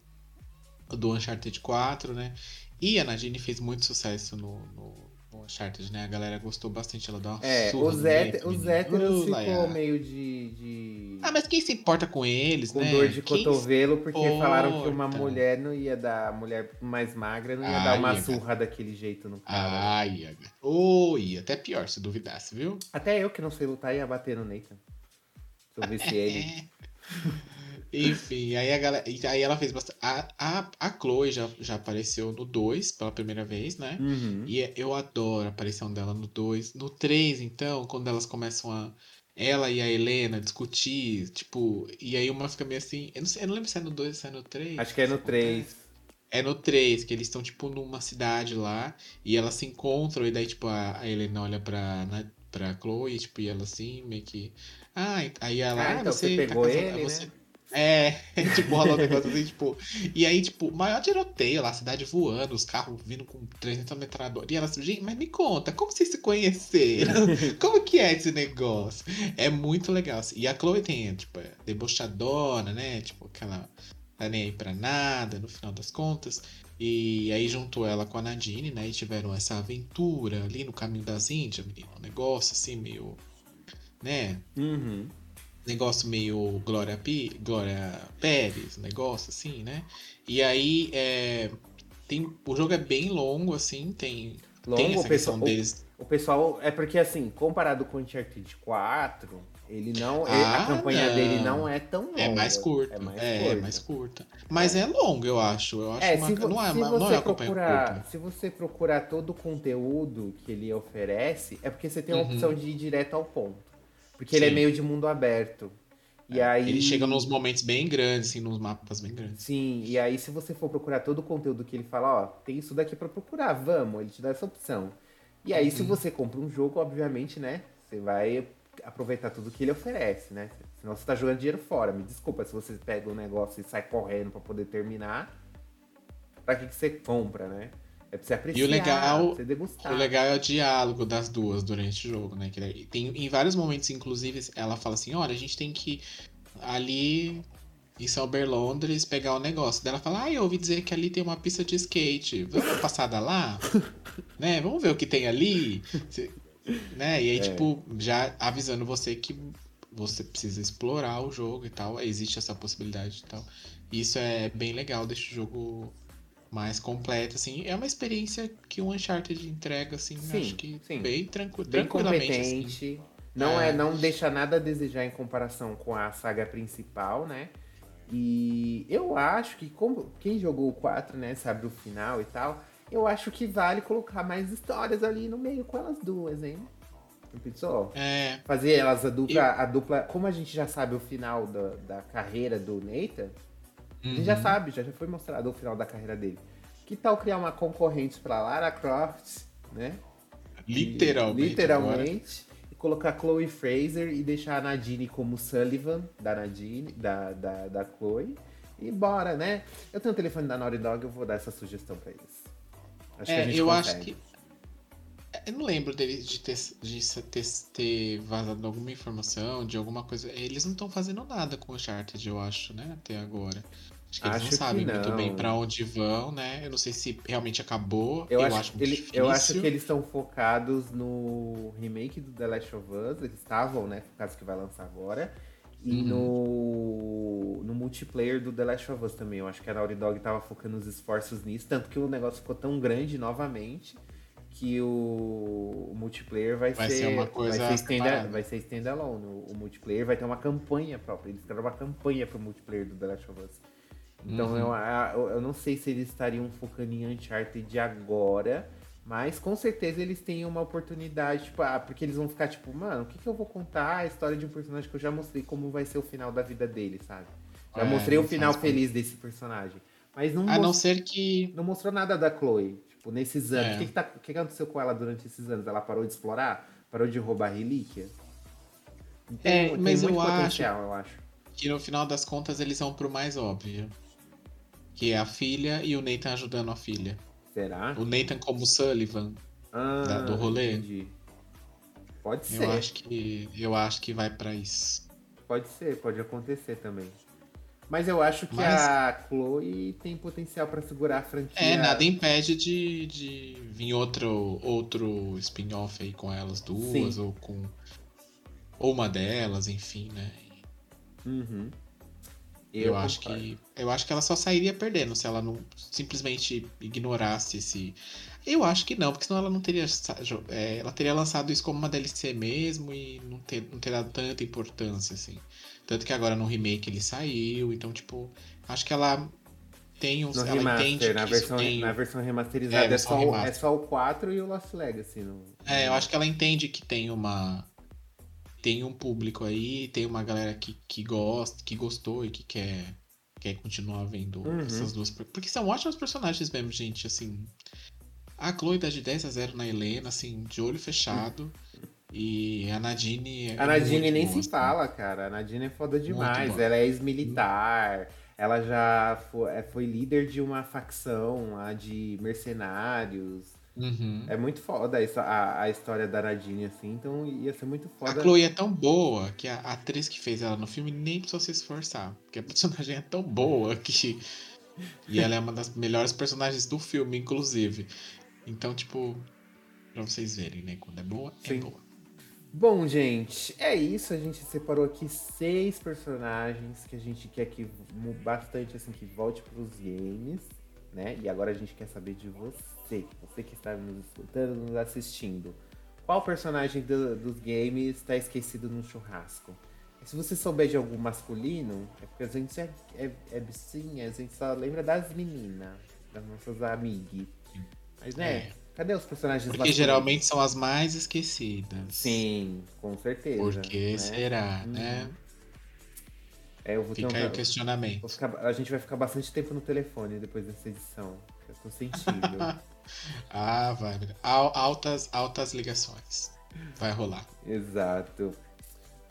do Uncharted 4, né? E a Nadine fez muito sucesso no, no, o Uncharted, né? A galera gostou bastante, ela dá uma É, surra os, héter, os héteros Uh, ficou meio de, de- Ah, mas quem se importa com eles, com né? dor de Quem cotovelo, porque falaram que uma importa? mulher não ia dar, mulher mais magra não ia dar uma Aga. surra daquele jeito no cara. Ai, Aga. Oi, até pior se duvidasse, viu? Até eu que não sei lutar ia bater no Nathan. Se eu visse ele. Enfim, aí a galera. Aí ela fez bastante. A, a, a Chloe já, já apareceu no 2 pela primeira vez, né? Uhum. E é- eu adoro a aparição dela no 2. No 3, então, quando elas começam a. Ela e a Helena discutir, tipo. E aí uma fica meio assim. Eu não, sei, eu não lembro se é no 2 ou se é no 3. Acho que é no 3. É no 3, que eles estão, tipo, numa cidade lá. E elas se encontram. E daí, tipo, a, a Helena olha pra, na, pra Chloe, tipo, e ela assim, meio que. Ah, aí ela. Ah, Ah, então você, você tá pegou casada- ele, você- né? É, tipo, rola um negócio assim, tipo. E aí, tipo, maior tiroteio lá, a cidade voando, os carros vindo com 300 metralhadoras. E elas, gente, mas me conta, como vocês se conheceram? Como que é esse negócio? É muito legal. assim. E a Chloe tem, tipo, é debochadona, né? Tipo, aquela. Tá nem aí pra nada, no final das contas. E aí juntou ela com a Nadine, né? E tiveram essa aventura ali no caminho das Índias, menino. Um negócio assim, meio. Né? Uhum. Negócio meio Glória, Pi, Glória Pérez, negócio assim, né? E aí é, tem, o jogo é bem longo, assim, tem, tem Longo, essa o questão pessoal, deles. o, o pessoal. É porque assim, comparado com o Uncharted 4, ele não. ele- Ah, a campanha não. dele não é tão longa. É mais curta, É mais é, curta. mais curta. Mas é, longo, eu acho. Eu acho É, uma, se, vo- não é, uma- você não é uma procurar, curta. se você procurar todo o conteúdo que ele oferece, é porque você tem a Uhum. opção de ir direto ao ponto. Porque ele é Sim. meio de mundo aberto. E aí Ele chega nos momentos bem grandes, assim, nos mapas bem grandes. Sim, e aí se você for procurar todo o conteúdo que ele fala, ó, tem isso daqui pra procurar, vamos, ele te dá essa opção. E aí Uhum. se você compra um jogo, obviamente, né, você vai aproveitar tudo que ele oferece, né? Senão você tá jogando dinheiro fora. Me desculpa se você pega um negócio e sai correndo pra poder terminar. Pra que que você compra, né? É pra você apreciar, legal- pra você degustar. O legal é o diálogo das duas durante o jogo, né? Que daí tem, em vários momentos, inclusive, ela fala assim, olha, a gente tem que ali em Sauber Londres pegar o negócio. Daí ela fala, ah, eu ouvi dizer que ali tem uma pista de skate. Vamos dar passada lá? né? Vamos ver o que tem ali? Né? E aí, É. tipo, já avisando você que você precisa explorar o jogo e tal. Existe essa possibilidade e tal. E isso é bem legal, deixa o jogo mais completo, assim. É uma experiência que o Uncharted entrega, assim, Sim, acho que sim. bem, tranqui Bem tranquilamente. assim. competente. Não, é. É. não deixa nada a desejar em comparação com a saga principal, né? E eu acho que, como quem jogou o 4, né, sabe o final e tal, eu acho que vale colocar mais histórias ali no meio com elas duas, hein? Não pensou? É, Fazer elas a dupla, a dupla. Como a gente já sabe o final da, da carreira do Nathan, a gente já uhum. sabe, já, já foi mostrado o final da carreira dele. Que tal criar uma concorrente pra Lara Croft, né? literalmente. Literalmente. E colocar Chloe Fraser e deixar a Nadine como Sullivan da Nadine, da, da, da Chloe. E bora, né? Eu tenho o telefone da Naughty Dog, eu vou dar essa sugestão pra eles. Acho que a É, gente eu consegue. acho que. Eu não lembro deles de ter, de ter, ter vazado alguma informação, de alguma coisa. Eles não estão fazendo nada com o Uncharted, eu acho, né? Até agora. Acho que eles Acho não sabem muito não. bem pra onde vão, né? Eu não sei se realmente acabou. Eu, Eu, acho, acho muito ele- difícil. eu acho que eles estão focados no remake do The Last of Us. Eles estavam, né? Focados que vai lançar agora. E Uhum. no, no multiplayer do The Last of Us também. Eu acho que a Naughty Dog tava focando os esforços nisso. Tanto que o negócio ficou tão grande novamente que o, o multiplayer vai, Vai ser, ser uma coisa vai ser, stand, vai ser standalone. O, o multiplayer vai ter uma campanha própria. Eles fizeram uma campanha pro multiplayer do The Last of Us. Então Uhum. eu, eu, não sei se eles estariam focando em Uncharted agora, mas com certeza eles têm uma oportunidade, tipo, ah, porque eles vão ficar tipo, mano, o que, que eu vou contar? A história de um personagem que eu já mostrei como vai ser o final da vida dele, sabe? Já É, mostrei o não final feliz desse personagem. Mas não, A não mos- ser que. não mostrou nada da Chloe, tipo, nesses anos. É. O que, que, tá, que que aconteceu com ela durante esses anos? Ela parou de explorar? Parou de roubar relíquia? É, tem mas muito eu acho- eu acho. Que no final das contas eles vão pro mais óbvio. Que é a filha e o Nathan ajudando a filha. Será? O Nathan como Sullivan. Ah, da- do rolê? Entendi. Pode ser. Eu acho que. Eu acho que vai pra isso. Pode ser, pode acontecer também. Mas eu acho que Mas... a Chloe tem potencial para segurar a franquia. É, nada impede de, de vir outro, outro spin-off aí com elas duas, Sim. ou com. Ou uma delas, enfim, né? Uhum. Eu, eu acho que eu acho que ela só sairia perdendo se ela não simplesmente ignorasse esse. Eu acho que não, porque senão ela não teria. É, ela teria lançado isso como uma DLC mesmo e não ter, não ter dado tanta importância, assim. Tanto que agora no remake ele saiu, então, tipo, acho que ela tem uns. No ela remaster, entende na, versão, tem... na versão remasterizada é, é, só, remaster. é só o 4 e o Lost Legacy. No... É, eu acho que ela entende que tem uma tem um público aí, tem uma galera que, que gosta, que gostou e que quer, quer continuar vendo uhum. essas duas. Porque são ótimos personagens mesmo, gente. Assim, a Chloe dá de 10 a 0 na Helena, assim, de olho fechado. E a Nadine. É a Nadine nem boa, se assim. fala, cara. A Nadine é foda demais. Ela é ex-militar. Ela já foi, é, foi líder de uma facção lá de mercenários. Uhum. É muito foda a, a história da Nadine, assim, então ia ser muito foda. A Chloe é tão boa que a atriz que fez ela no filme nem precisou se esforçar. Porque a personagem é tão boa que. E ela é uma das melhores personagens do filme, inclusive. Então, tipo, pra vocês verem, né? Quando é boa, é Sim. é boa. Bom, gente, é isso. A gente separou aqui seis personagens que a gente quer que bastante assim que volte para os games, né? E agora a gente quer saber de você, você que está nos escutando, nos assistindo. Qual personagem do, dos games está esquecido no churrasco? Se você souber de algum masculino, é porque a gente é, é, é a gente só lembra das meninas, das nossas amigas. Mas né, é. Cadê os personagens Porque masculinos? geralmente são as mais esquecidas. Sim, com certeza. Por que né? será, hum. né? É, eu vou Fica aí o questionamento. Ficar, a gente vai ficar bastante tempo no telefone depois dessa edição. Eu tô sentindo. ah, vai. Altas, altas ligações. Vai rolar. Exato.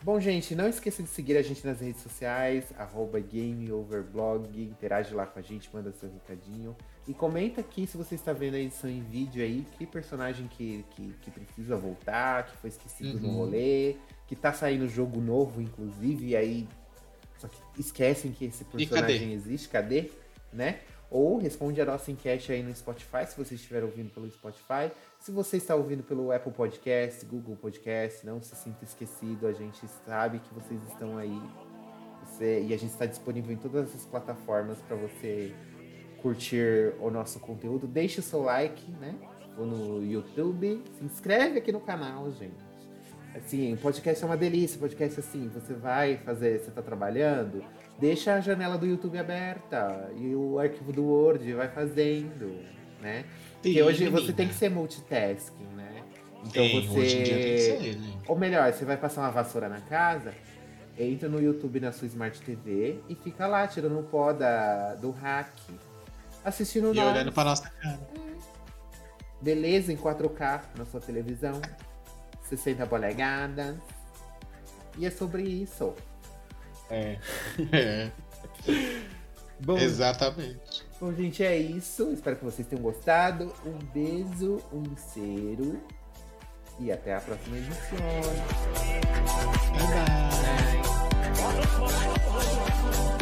Bom, gente, não esqueça de seguir a gente nas redes sociais, arroba GameOverblog, interage lá com a gente, manda seu recadinho. E comenta aqui se você está vendo a edição em vídeo aí, que personagem que, que, que precisa voltar, que foi esquecido uhum. no rolê, que tá saindo jogo novo, inclusive, e aí só que esquecem que esse personagem cadê? existe, cadê? Né? Ou responde a nossa enquete aí no Spotify, se você estiver ouvindo pelo Spotify. Se você está ouvindo pelo Apple Podcast, Google Podcast, não se sinta esquecido, a gente sabe que vocês estão aí. Você, e a gente está disponível em todas essas plataformas para você curtir o nosso conteúdo. Deixe o seu like, né? Ou no YouTube. Se inscreve aqui no canal, gente. Assim, podcast é uma delícia, podcast assim, você vai fazer, você tá trabalhando, deixa a janela do YouTube aberta e o arquivo do Word vai fazendo, né? Sim, Porque hoje menina. você tem que ser multitasking, né? Então você. Hoje em dia tem que ser, né? Ou melhor, você vai passar uma vassoura na casa, entra no YouTube na sua Smart TV e fica lá tirando o pó da, do hack, assistindo E nós. olhando pra nossa cara. Beleza em 4K na sua televisão. 60 polegadas. E é sobre isso. É. é. Bom, Exatamente. Bom, gente, é isso. Espero que vocês tenham gostado. Um beijo, um cheiro. E até a próxima edição. Bye bye. bye.